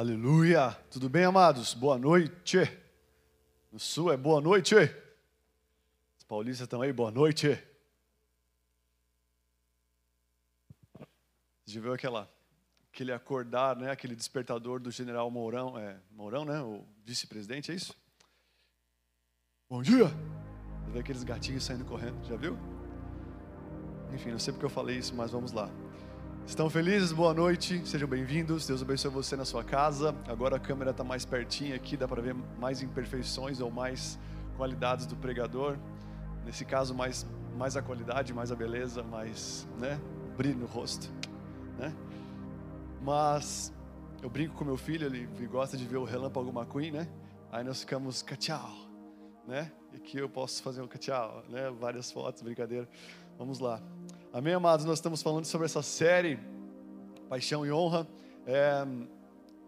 Aleluia! Tudo bem, amados? Boa noite. No sul é boa noite. Os paulistas estão aí, boa noite. Já viu aquela, aquele acordar, né? aquele despertador do general Mourão, é, Mourão, né? o vice-presidente, é isso? Bom dia! Você vê aqueles gatinhos saindo correndo, já viu? Enfim, não sei porque eu falei isso, mas vamos lá. Estão felizes? Boa noite, sejam bem-vindos. Deus abençoe você na sua casa. Agora a câmera está mais pertinho aqui, dá para ver mais imperfeições ou mais qualidades do pregador. Nesse caso, mais, mais a qualidade, mais a beleza, mais né, brilho no rosto. Né? Mas eu brinco com meu filho, ele, gosta de ver o Relâmpago McQueen, né? Aí nós ficamos tchau, né? E aqui eu posso fazer um tchau, né? Várias fotos, brincadeira. Vamos lá. Amém, amados? Nós estamos falando sobre essa série, Paixão e Honra. É,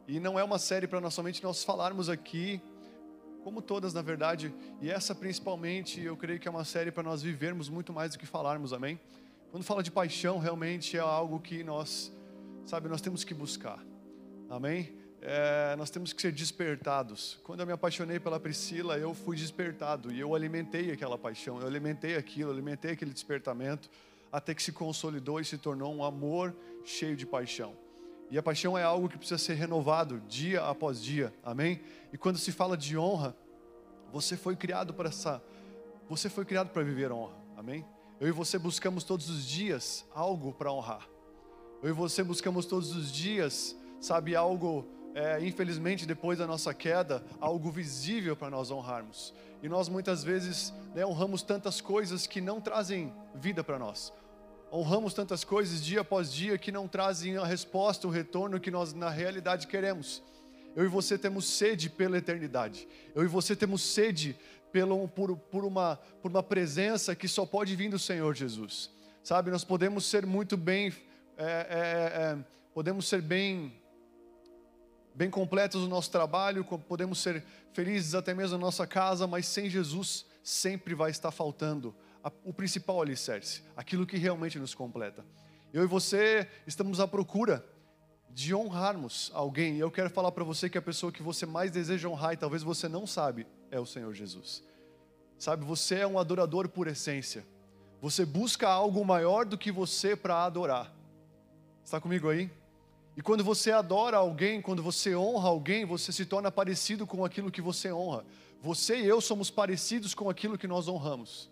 e não é uma série para nós somente nós falarmos aqui, como todas na verdade, e essa principalmente eu creio que é uma série para nós vivermos muito mais do que falarmos, amém? Quando fala de paixão, realmente é algo que nós, sabe, nós temos que buscar, amém? É, nós temos que ser despertados. Quando eu me apaixonei pela Priscila, eu fui despertado e eu alimentei aquela paixão, eu alimentei aquilo, eu alimentei aquele despertamento até que se consolidou e se tornou um amor cheio de paixão. E a paixão é algo que precisa ser renovado dia após dia, amém? E quando se fala de honra, você foi criado para essa, você foi criado para viver honra, amém? Eu e você buscamos todos os dias algo para honrar. Eu e você buscamos todos os dias, sabe, algo, é, infelizmente depois da nossa queda, algo visível para nós honrarmos. E nós muitas vezes né, honramos tantas coisas que não trazem vida para nós honramos tantas coisas dia após dia que não trazem a resposta, o retorno que nós na realidade queremos. Eu e você temos sede pela eternidade. Eu e você temos sede pelo, por, por, uma, por uma presença que só pode vir do Senhor Jesus. Sabe, nós podemos ser muito bem, é, é, é, podemos ser bem, bem completos no nosso trabalho, podemos ser felizes até mesmo na nossa casa, mas sem Jesus sempre vai estar faltando o principal alicerce, aquilo que realmente nos completa. Eu e você estamos à procura de honrarmos alguém, e eu quero falar para você que a pessoa que você mais deseja honrar, e talvez você não sabe, é o Senhor Jesus. Sabe, você é um adorador por essência. Você busca algo maior do que você para adorar. Está comigo aí? E quando você adora alguém, quando você honra alguém, você se torna parecido com aquilo que você honra. Você e eu somos parecidos com aquilo que nós honramos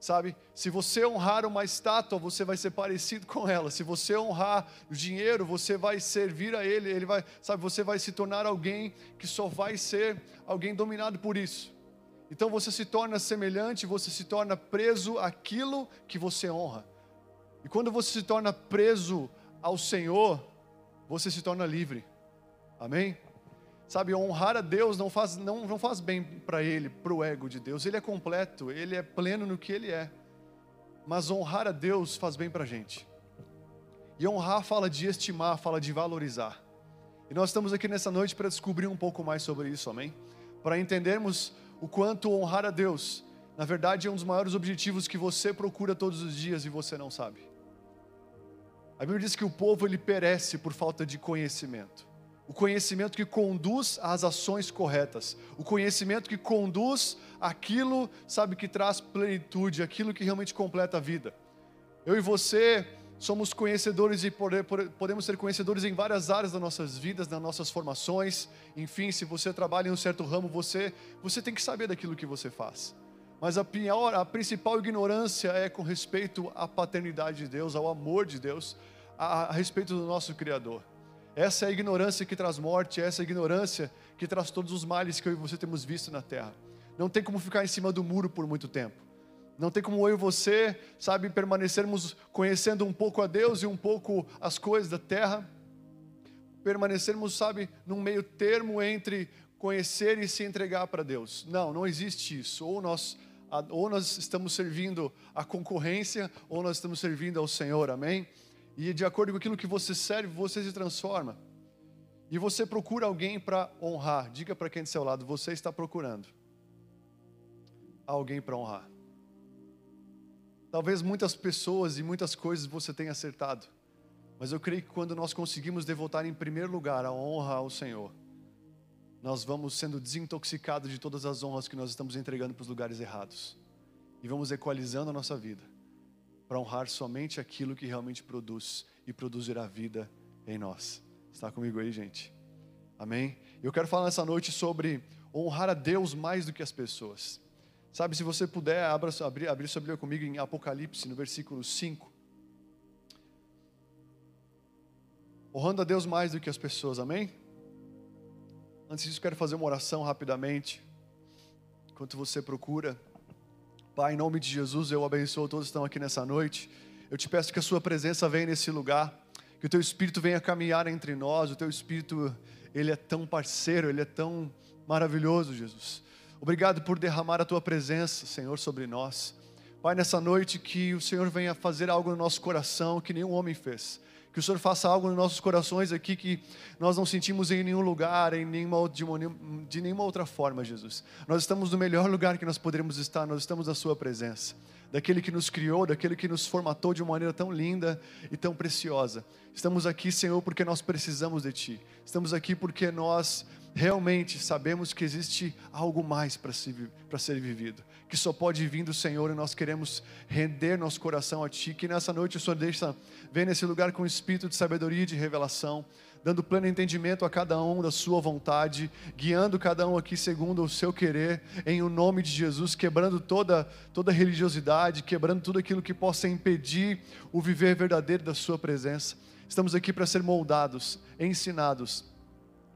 sabe? Se você honrar uma estátua, você vai ser parecido com ela. Se você honrar o dinheiro, você vai servir a ele, ele vai, sabe, você vai se tornar alguém que só vai ser alguém dominado por isso. Então você se torna semelhante, você se torna preso àquilo que você honra. E quando você se torna preso ao Senhor, você se torna livre. Amém? Sabe, honrar a Deus não faz, não, não faz bem para ele, para o ego de Deus. Ele é completo, ele é pleno no que ele é. Mas honrar a Deus faz bem para a gente. E honrar fala de estimar, fala de valorizar. E nós estamos aqui nessa noite para descobrir um pouco mais sobre isso, amém? Para entendermos o quanto honrar a Deus, na verdade, é um dos maiores objetivos que você procura todos os dias e você não sabe. A Bíblia diz que o povo ele perece por falta de conhecimento o conhecimento que conduz às ações corretas, o conhecimento que conduz aquilo, sabe, que traz plenitude, aquilo que realmente completa a vida. Eu e você somos conhecedores e podemos ser conhecedores em várias áreas das nossas vidas, das nossas formações. Enfim, se você trabalha em um certo ramo, você, você tem que saber daquilo que você faz. Mas a, pior, a principal ignorância é com respeito à paternidade de Deus, ao amor de Deus, a, a respeito do nosso Criador. Essa é a ignorância que traz morte, essa é a ignorância que traz todos os males que eu e você temos visto na terra. Não tem como ficar em cima do muro por muito tempo. Não tem como eu e você, sabe, permanecermos conhecendo um pouco a Deus e um pouco as coisas da terra. Permanecermos, sabe, num meio termo entre conhecer e se entregar para Deus. Não, não existe isso. Ou nós, ou nós estamos servindo a concorrência, ou nós estamos servindo ao Senhor, amém? E de acordo com aquilo que você serve, você se transforma. E você procura alguém para honrar. Diga para quem do seu lado, você está procurando alguém para honrar. Talvez muitas pessoas e muitas coisas você tenha acertado. Mas eu creio que quando nós conseguimos devotar em primeiro lugar a honra ao Senhor, nós vamos sendo desintoxicados de todas as honras que nós estamos entregando para os lugares errados. E vamos equalizando a nossa vida para honrar somente aquilo que realmente produz e produzirá vida em nós. Está comigo aí, gente? Amém? Eu quero falar nessa noite sobre honrar a Deus mais do que as pessoas. Sabe, se você puder, abra, abrir, abrir sua Bíblia comigo em Apocalipse, no versículo 5. honrando a Deus mais do que as pessoas, amém? Antes disso, quero fazer uma oração rapidamente, enquanto você procura. Pai, em nome de Jesus, eu abençoo todos que estão aqui nessa noite. Eu te peço que a Sua presença venha nesse lugar, que o Teu Espírito venha caminhar entre nós. O Teu Espírito, Ele é tão parceiro, Ele é tão maravilhoso, Jesus. Obrigado por derramar a Tua presença, Senhor, sobre nós. Pai, nessa noite que o Senhor venha fazer algo no nosso coração que nenhum homem fez que o Senhor faça algo nos nossos corações aqui que nós não sentimos em nenhum lugar, em nenhuma, de, de nenhuma outra forma, Jesus. Nós estamos no melhor lugar que nós poderemos estar, nós estamos na Sua presença. Daquele que nos criou, daquele que nos formatou de uma maneira tão linda e tão preciosa. Estamos aqui, Senhor, porque nós precisamos de Ti. Estamos aqui porque nós realmente sabemos que existe algo mais para ser vivido, que só pode vir do Senhor e nós queremos render nosso coração a Ti. Que nessa noite o Senhor deixa, vem nesse lugar com espírito de sabedoria e de revelação, dando pleno entendimento a cada um da Sua vontade, guiando cada um aqui segundo o seu querer, em o nome de Jesus, quebrando toda, toda religiosidade, quebrando tudo aquilo que possa impedir o viver verdadeiro da Sua presença. Estamos aqui para ser moldados, ensinados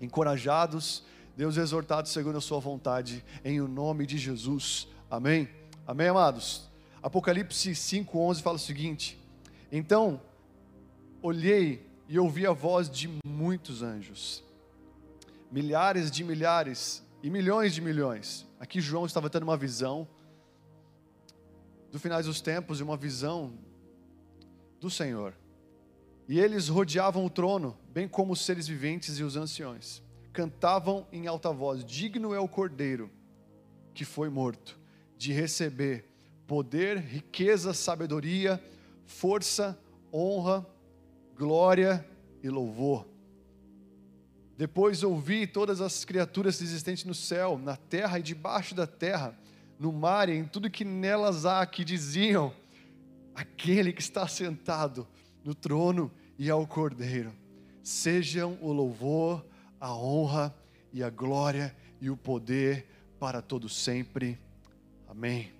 encorajados, Deus exortados segundo a sua vontade, em o nome de Jesus. Amém? Amém, amados? Apocalipse 5,11 fala o seguinte: Então olhei e ouvi a voz de muitos anjos, milhares de milhares e milhões de milhões. Aqui João estava tendo uma visão do finais dos tempos e uma visão do Senhor. E eles rodeavam o trono, bem como os seres viventes e os anciões. Cantavam em alta voz: Digno é o cordeiro que foi morto, de receber poder, riqueza, sabedoria, força, honra, glória e louvor. Depois ouvi todas as criaturas existentes no céu, na terra e debaixo da terra, no mar e em tudo que nelas há, que diziam: Aquele que está sentado no trono e ao Cordeiro. Sejam o louvor, a honra e a glória e o poder para todo sempre. Amém.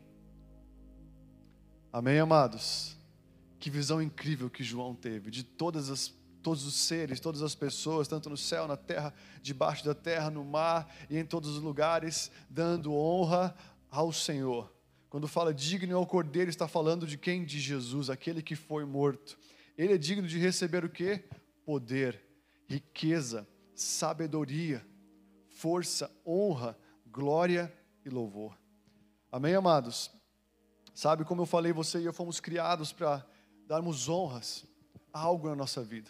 Amém, amados. Que visão incrível que João teve de todas as todos os seres, todas as pessoas, tanto no céu, na terra, debaixo da terra, no mar e em todos os lugares, dando honra ao Senhor. Quando fala digno ao Cordeiro, está falando de quem? De Jesus, aquele que foi morto. Ele é digno de receber o que? Poder, riqueza, sabedoria, força, honra, glória e louvor. Amém, amados? Sabe, como eu falei, você e eu fomos criados para darmos honras a algo na nossa vida.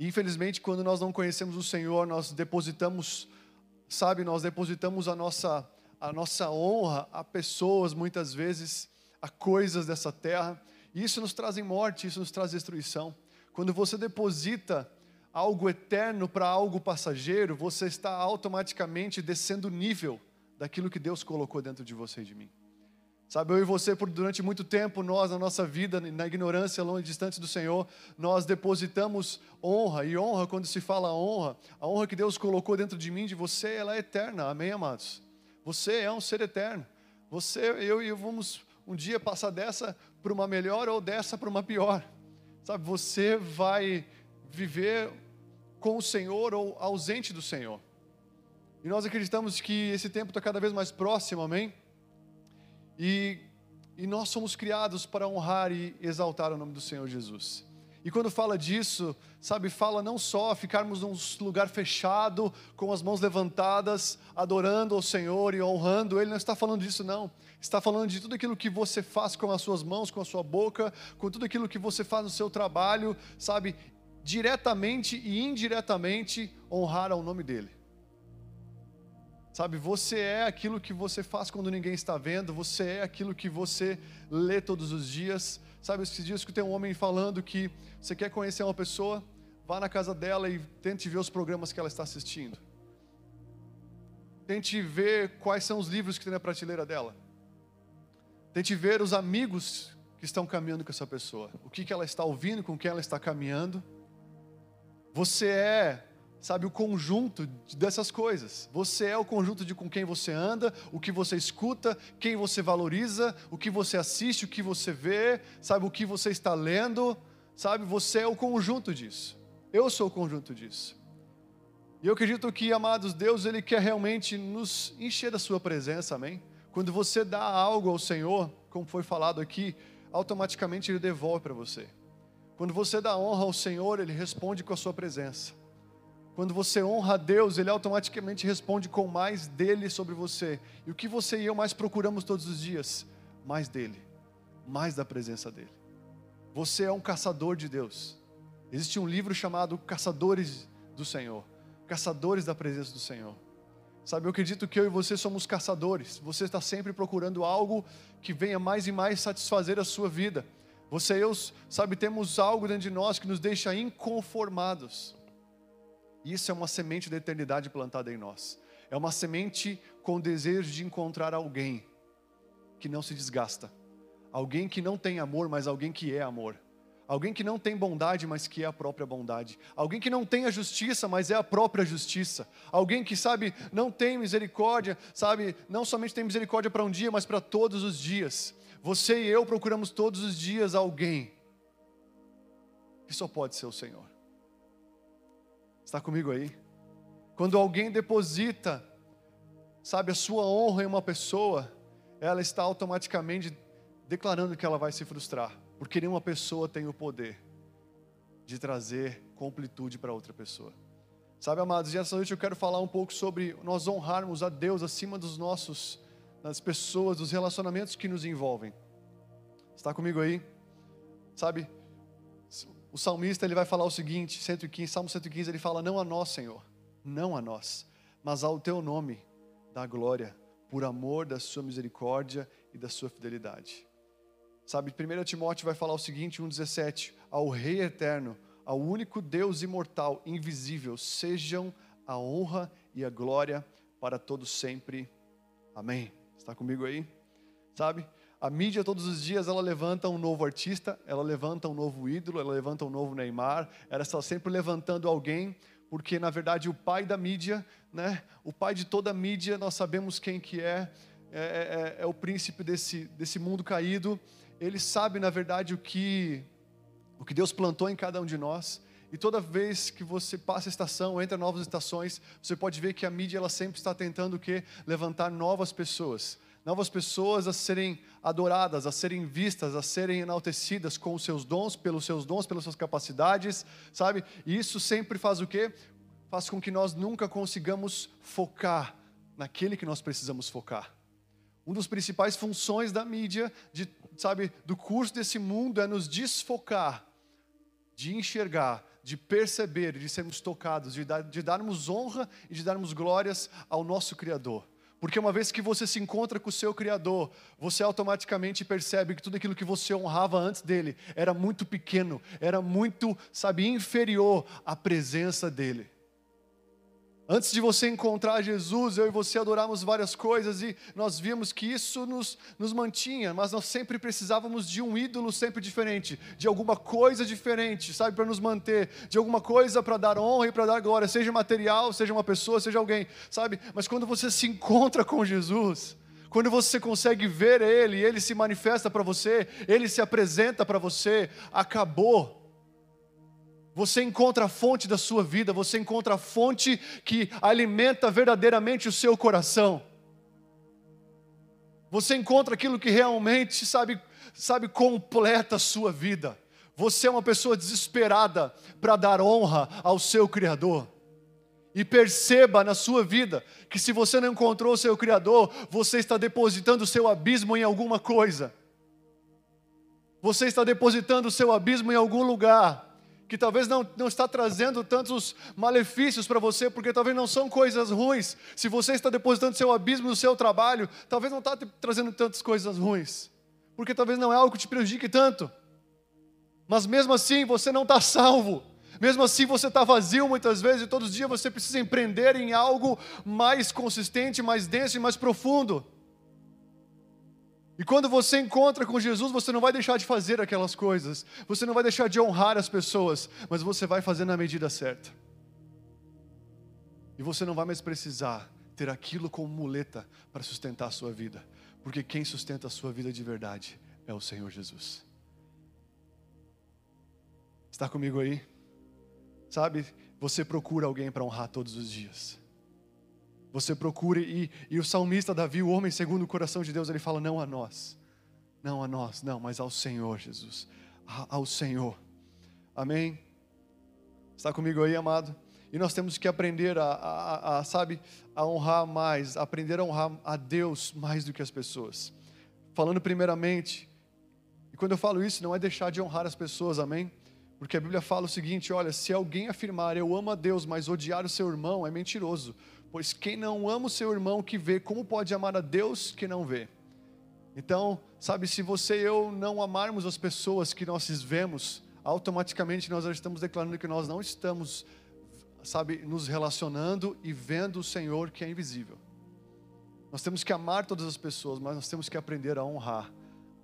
Infelizmente, quando nós não conhecemos o Senhor, nós depositamos, sabe, nós depositamos a nossa a nossa honra a pessoas, muitas vezes, a coisas dessa terra. E isso nos traz morte, isso nos traz destruição. Quando você deposita algo eterno para algo passageiro, você está automaticamente descendo nível daquilo que Deus colocou dentro de você e de mim. Sabe, eu e você, por durante muito tempo, nós, na nossa vida, na ignorância, longe, distante do Senhor, nós depositamos honra, e honra, quando se fala honra, a honra que Deus colocou dentro de mim, de você, ela é eterna, amém, amados? Você é um ser eterno. Você, eu e eu vamos um dia passar dessa para uma melhor ou dessa para uma pior. Sabe, você vai viver com o Senhor ou ausente do Senhor. E nós acreditamos que esse tempo está cada vez mais próximo, amém? E, e nós somos criados para honrar e exaltar o nome do Senhor Jesus. E quando fala disso, sabe, fala não só ficarmos num lugar fechado, com as mãos levantadas, adorando ao Senhor e honrando Ele, não está falando disso, não. Está falando de tudo aquilo que você faz com as suas mãos, com a sua boca, com tudo aquilo que você faz no seu trabalho, sabe, diretamente e indiretamente honrar ao nome dEle. Sabe, você é aquilo que você faz quando ninguém está vendo, você é aquilo que você lê todos os dias, Sabe, esses dias que tem um homem falando que você quer conhecer uma pessoa, vá na casa dela e tente ver os programas que ela está assistindo. Tente ver quais são os livros que tem na prateleira dela. Tente ver os amigos que estão caminhando com essa pessoa. O que, que ela está ouvindo, com quem ela está caminhando. Você é, sabe, o conjunto dessas coisas. Você é o conjunto de com quem você anda, o que você escuta, quem você valoriza, o que você assiste, o que você vê, sabe, o que você está lendo. Sabe, você é o conjunto disso. Eu sou o conjunto disso. E eu acredito que, amados, Deus, Ele quer realmente nos encher da Sua presença, amém? Quando você dá algo ao Senhor, como foi falado aqui, automaticamente Ele devolve para você. Quando você dá honra ao Senhor, Ele responde com a sua presença. Quando você honra a Deus, Ele automaticamente responde com mais dele sobre você. E o que você e eu mais procuramos todos os dias? Mais dele, mais da presença dele. Você é um caçador de Deus. Existe um livro chamado Caçadores do Senhor caçadores da presença do Senhor. Sabe, eu acredito que eu e você somos caçadores. Você está sempre procurando algo que venha mais e mais satisfazer a sua vida. Você e eu, sabe, temos algo dentro de nós que nos deixa inconformados. Isso é uma semente da eternidade plantada em nós. É uma semente com desejo de encontrar alguém que não se desgasta. Alguém que não tem amor, mas alguém que é amor. Alguém que não tem bondade, mas que é a própria bondade. Alguém que não tem a justiça, mas é a própria justiça. Alguém que, sabe, não tem misericórdia, sabe, não somente tem misericórdia para um dia, mas para todos os dias. Você e eu procuramos todos os dias alguém que só pode ser o Senhor. Está comigo aí? Quando alguém deposita, sabe, a sua honra em uma pessoa, ela está automaticamente declarando que ela vai se frustrar porque nenhuma pessoa tem o poder de trazer completude para outra pessoa. Sabe, amados, e essa noite eu quero falar um pouco sobre nós honrarmos a Deus acima dos nossos, das pessoas, dos relacionamentos que nos envolvem. Está comigo aí? Sabe, o salmista ele vai falar o seguinte, 115, Salmo 115, ele fala: Não a nós, Senhor, não a nós, mas ao teu nome da glória, por amor da sua misericórdia e da sua fidelidade. Sabe, 1 Timóteo vai falar o seguinte, 1,17: Ao Rei eterno, ao único Deus imortal, invisível, sejam a honra e a glória para todos sempre. Amém. Está comigo aí? Sabe? A mídia todos os dias ela levanta um novo artista, ela levanta um novo ídolo, ela levanta um novo Neymar, ela está sempre levantando alguém, porque na verdade o pai da mídia, né? O pai de toda a mídia, nós sabemos quem que é, é, é, é o príncipe desse, desse mundo caído, ele sabe, na verdade, o que, o que Deus plantou em cada um de nós. E toda vez que você passa a estação, entra novas estações, você pode ver que a mídia ela sempre está tentando o quê? Levantar novas pessoas. Novas pessoas a serem adoradas, a serem vistas, a serem enaltecidas com os seus dons, pelos seus dons, pelas suas capacidades, sabe? E isso sempre faz o quê? Faz com que nós nunca consigamos focar naquele que nós precisamos focar. Uma das principais funções da mídia, de, sabe, do curso desse mundo é nos desfocar, de enxergar, de perceber, de sermos tocados, de, dar, de darmos honra e de darmos glórias ao nosso Criador. Porque uma vez que você se encontra com o seu Criador, você automaticamente percebe que tudo aquilo que você honrava antes dele era muito pequeno, era muito, sabe, inferior à presença dele. Antes de você encontrar Jesus, eu e você adoramos várias coisas e nós vimos que isso nos, nos mantinha, mas nós sempre precisávamos de um ídolo sempre diferente, de alguma coisa diferente, sabe, para nos manter, de alguma coisa para dar honra e para dar glória, seja material, seja uma pessoa, seja alguém, sabe? Mas quando você se encontra com Jesus, quando você consegue ver Ele, Ele se manifesta para você, Ele se apresenta para você, acabou você encontra a fonte da sua vida, você encontra a fonte que alimenta verdadeiramente o seu coração. Você encontra aquilo que realmente, sabe, sabe, completa a sua vida. Você é uma pessoa desesperada para dar honra ao seu Criador. E perceba na sua vida que se você não encontrou o seu Criador, você está depositando o seu abismo em alguma coisa. Você está depositando o seu abismo em algum lugar que talvez não, não está trazendo tantos malefícios para você, porque talvez não são coisas ruins. Se você está depositando seu abismo no seu trabalho, talvez não está trazendo tantas coisas ruins, porque talvez não é algo que te prejudique tanto. Mas mesmo assim você não está salvo. Mesmo assim você está vazio muitas vezes e todos os dias você precisa empreender em algo mais consistente, mais denso e mais profundo. E quando você encontra com Jesus, você não vai deixar de fazer aquelas coisas, você não vai deixar de honrar as pessoas, mas você vai fazer na medida certa. E você não vai mais precisar ter aquilo como muleta para sustentar a sua vida, porque quem sustenta a sua vida de verdade é o Senhor Jesus. Está comigo aí? Sabe, você procura alguém para honrar todos os dias. Você procura, e, e o salmista Davi, o homem segundo o coração de Deus, ele fala: não a nós, não a nós, não, mas ao Senhor Jesus, ao Senhor. Amém? Está comigo aí, amado? E nós temos que aprender a, a, a, sabe, a honrar mais, aprender a honrar a Deus mais do que as pessoas. Falando primeiramente, e quando eu falo isso, não é deixar de honrar as pessoas, amém? Porque a Bíblia fala o seguinte: olha, se alguém afirmar eu amo a Deus, mas odiar o seu irmão, é mentiroso. Pois quem não ama o seu irmão que vê, como pode amar a Deus que não vê? Então, sabe, se você e eu não amarmos as pessoas que nós vemos, automaticamente nós já estamos declarando que nós não estamos, sabe, nos relacionando e vendo o Senhor que é invisível. Nós temos que amar todas as pessoas, mas nós temos que aprender a honrar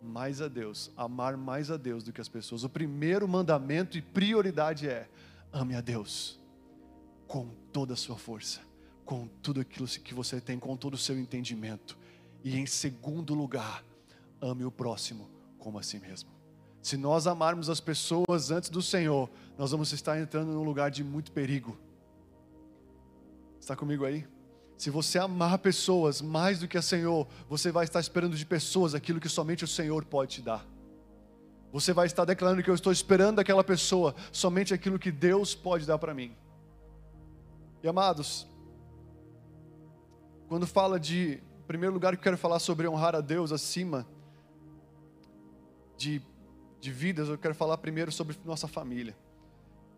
mais a Deus, amar mais a Deus do que as pessoas. O primeiro mandamento e prioridade é: ame a Deus com toda a sua força, com tudo aquilo que você tem, com todo o seu entendimento. E em segundo lugar, ame o próximo como a si mesmo. Se nós amarmos as pessoas antes do Senhor, nós vamos estar entrando num lugar de muito perigo. Está comigo aí? Se você amar pessoas mais do que a Senhor, você vai estar esperando de pessoas aquilo que somente o Senhor pode te dar. Você vai estar declarando que eu estou esperando daquela pessoa somente aquilo que Deus pode dar para mim. E amados, quando fala de, em primeiro lugar, que eu quero falar sobre honrar a Deus acima de, de vidas, eu quero falar primeiro sobre nossa família.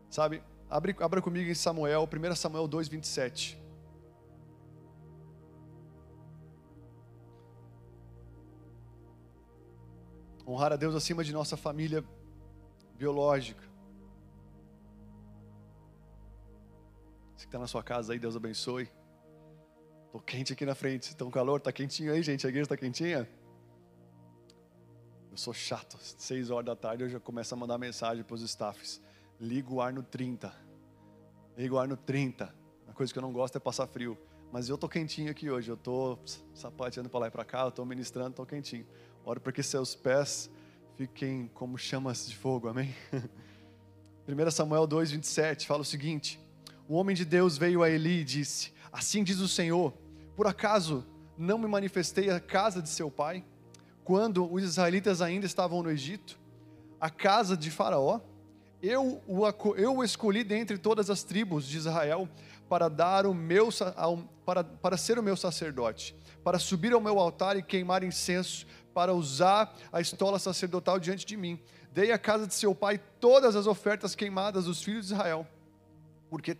Sabe? Abre, abra comigo em Samuel, 1 Samuel 2, 27. honrar a Deus acima de nossa família biológica. Você que está na sua casa aí, Deus abençoe. Quente aqui na frente. Um calor? Está quentinho aí, gente? A igreja está quentinha? Eu sou chato. Seis horas da tarde eu já começo a mandar mensagem para os staffs. Liga o ar no 30. Liga o ar no 30. A coisa que eu não gosto é passar frio. Mas eu estou quentinho aqui hoje. Eu estou sapateando para lá e para cá. Eu estou ministrando, estou quentinho. Oro para que seus pés fiquem como chamas de fogo, amém? 1 Samuel 2, 27 fala o seguinte: O homem de Deus veio a Eli e disse: Assim diz o Senhor, por acaso não me manifestei à casa de seu pai, quando os israelitas ainda estavam no Egito, a casa de Faraó? Eu o, eu o escolhi dentre todas as tribos de Israel para dar o meu para, para ser o meu sacerdote, para subir ao meu altar e queimar incenso, para usar a estola sacerdotal diante de mim. Dei à casa de seu pai todas as ofertas queimadas dos filhos de Israel. Porque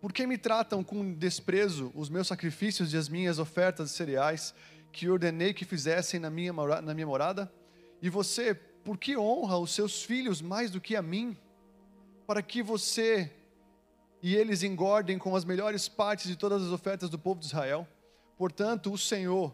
porque me tratam com desprezo os meus sacrifícios e as minhas ofertas de cereais que ordenei que fizessem na minha, na minha morada? E você, por que honra os seus filhos mais do que a mim? Para que você e eles engordem com as melhores partes de todas as ofertas do povo de Israel? Portanto, o Senhor,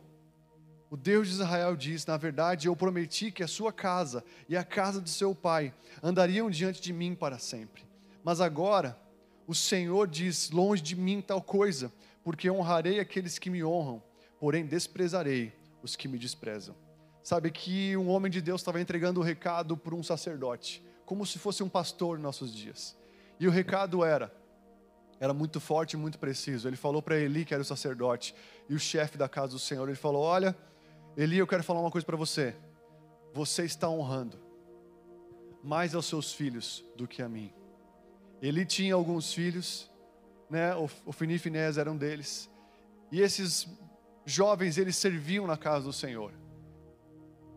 o Deus de Israel diz: Na verdade, eu prometi que a sua casa e a casa de seu pai andariam diante de mim para sempre. Mas agora, o Senhor diz: Longe de mim tal coisa, porque honrarei aqueles que me honram, porém desprezarei os que me desprezam. Sabe que um homem de Deus estava entregando o recado para um sacerdote, como se fosse um pastor em nossos dias. E o recado era: era muito forte e muito preciso. Ele falou para Eli, que era o sacerdote, e o chefe da casa do Senhor, ele falou: Olha Eli, eu quero falar uma coisa para você. Você está honrando mais aos seus filhos do que a mim. Eli tinha alguns filhos, né? O, o Fini e Finés eram deles. E esses jovens, eles serviam na casa do Senhor.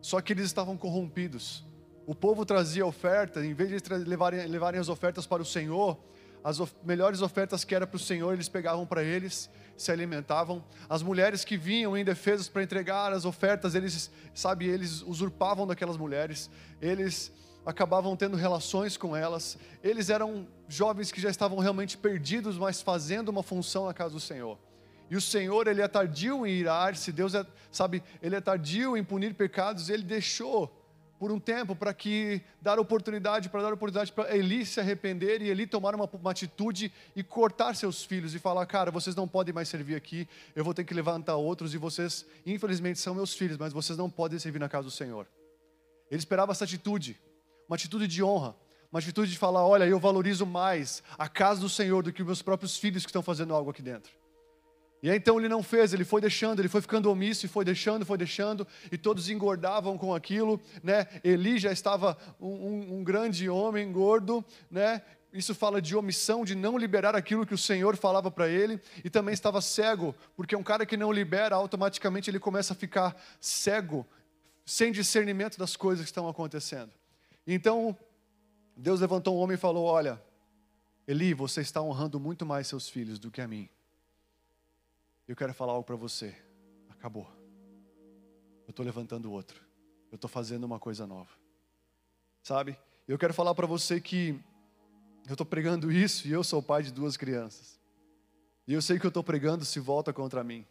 Só que eles estavam corrompidos. O povo trazia oferta, em vez de levarem, levarem as ofertas para o Senhor, as of melhores ofertas que era para o Senhor, eles pegavam para eles se alimentavam. As mulheres que vinham em defesas para entregar as ofertas, eles, sabe, eles usurpavam daquelas mulheres. Eles acabavam tendo relações com elas. Eles eram jovens que já estavam realmente perdidos, mas fazendo uma função na casa do Senhor. E o Senhor, ele é tardio em irar-se, Deus é, sabe, ele é tardio em punir pecados, ele deixou por um tempo para que dar oportunidade, para dar oportunidade para Eli se arrepender e Eli tomar uma, uma, atitude e cortar seus filhos e falar, cara, vocês não podem mais servir aqui, eu vou ter que levantar outros e vocês, infelizmente, são meus filhos, mas vocês não podem servir na casa do Senhor. Ele esperava essa atitude, uma atitude de honra, uma atitude de falar, olha, eu valorizo mais a casa do Senhor do que os meus próprios filhos que estão fazendo algo aqui dentro. E aí então ele não fez, ele foi deixando, ele foi ficando omisso e foi deixando, foi deixando, e todos engordavam com aquilo, né? Eli já estava um, um, um grande homem gordo, né? Isso fala de omissão, de não liberar aquilo que o Senhor falava para ele, e também estava cego, porque um cara que não libera, automaticamente ele começa a ficar cego, sem discernimento das coisas que estão acontecendo. Então, Deus levantou um homem e falou: Olha, Eli, você está honrando muito mais seus filhos do que a mim. Eu quero falar algo para você. Acabou. Eu estou levantando outro. Eu estou fazendo uma coisa nova. Sabe? Eu quero falar para você que eu estou pregando isso e eu sou pai de duas crianças. E eu sei que eu estou pregando se volta contra mim.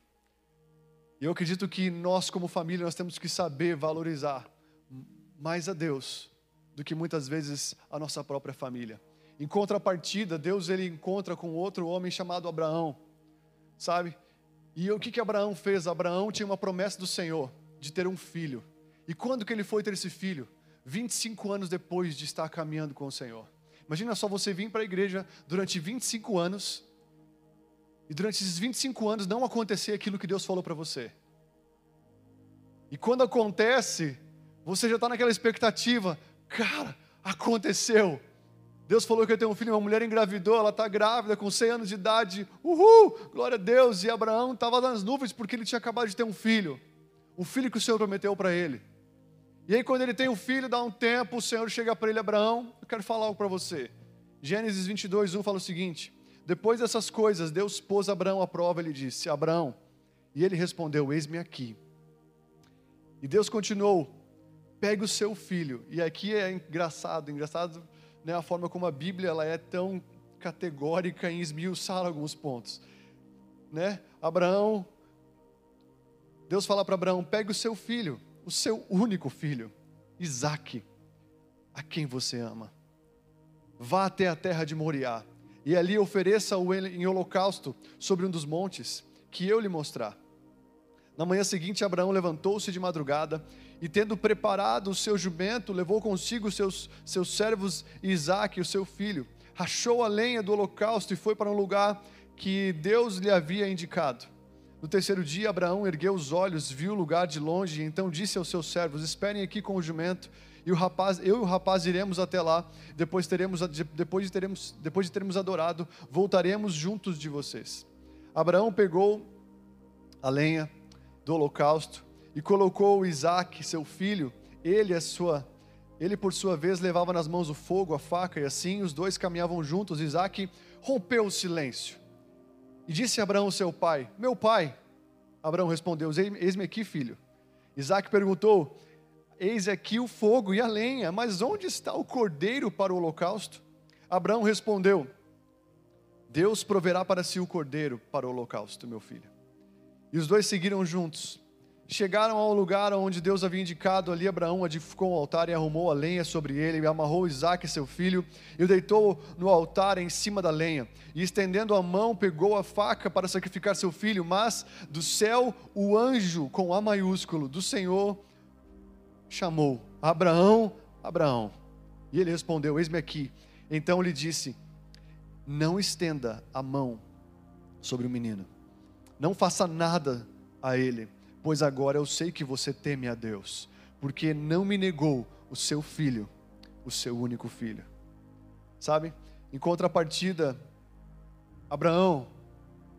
E eu acredito que nós, como família, nós temos que saber valorizar mais a Deus do que muitas vezes a nossa própria família. Em contrapartida, Deus ele encontra com outro homem chamado Abraão, sabe? E o que, que Abraão fez? Abraão tinha uma promessa do Senhor de ter um filho. E quando que ele foi ter esse filho? 25 anos depois de estar caminhando com o Senhor. Imagina só você vir para a igreja durante 25 anos e durante esses 25 anos não acontecer aquilo que Deus falou para você. E quando acontece, você já está naquela expectativa, cara, aconteceu. Deus falou que eu tenho um filho, uma mulher engravidou, ela está grávida com 100 anos de idade, uhul, glória a Deus. E Abraão estava nas nuvens porque ele tinha acabado de ter um filho, o filho que o Senhor prometeu para ele. E aí, quando ele tem um filho, dá um tempo, o Senhor chega para ele, Abraão, eu quero falar algo para você. Gênesis 22, 1 fala o seguinte: Depois dessas coisas, Deus pôs Abraão à prova, ele disse: Abraão, e ele respondeu: Eis-me aqui. E Deus continuou: Pegue o seu filho. E aqui é engraçado, engraçado né, a forma como a Bíblia ela é tão categórica em esmiuçar alguns pontos. Né? Abraão, Deus fala para Abraão: pegue o seu filho, o seu único filho, Isaque, a quem você ama. Vá até a terra de Moriá e ali ofereça-o em holocausto sobre um dos montes que eu lhe mostrar. Na manhã seguinte, Abraão levantou-se de madrugada e, tendo preparado o seu jumento, levou consigo seus, seus servos Isaac o seu filho. Rachou a lenha do holocausto e foi para um lugar que Deus lhe havia indicado. No terceiro dia, Abraão ergueu os olhos, viu o lugar de longe, e então disse aos seus servos: Esperem aqui com o jumento, e o rapaz, eu e o rapaz iremos até lá. Depois, teremos, depois, de teremos, depois de termos adorado, voltaremos juntos de vocês. Abraão pegou a lenha, do holocausto e colocou Isaac, seu filho, ele a sua ele por sua vez levava nas mãos o fogo, a faca, e assim os dois caminhavam juntos. Isaac rompeu o silêncio e disse a Abraão, seu pai: Meu pai. Abraão respondeu: Eis-me aqui, filho. Isaac perguntou: Eis aqui o fogo e a lenha, mas onde está o cordeiro para o holocausto? Abraão respondeu: Deus proverá para si o cordeiro para o holocausto, meu filho. E os dois seguiram juntos. Chegaram ao lugar onde Deus havia indicado, ali Abraão edificou um altar e arrumou a lenha sobre ele, e amarrou Isaac, seu filho, e o deitou no altar em cima da lenha. E estendendo a mão, pegou a faca para sacrificar seu filho, mas do céu o anjo, com A maiúsculo, do Senhor, chamou: Abraão, Abraão. E ele respondeu: Eis-me aqui. Então lhe disse: Não estenda a mão sobre o menino não faça nada a ele, pois agora eu sei que você teme a Deus, porque não me negou o seu filho, o seu único filho. Sabe? Em contrapartida, Abraão,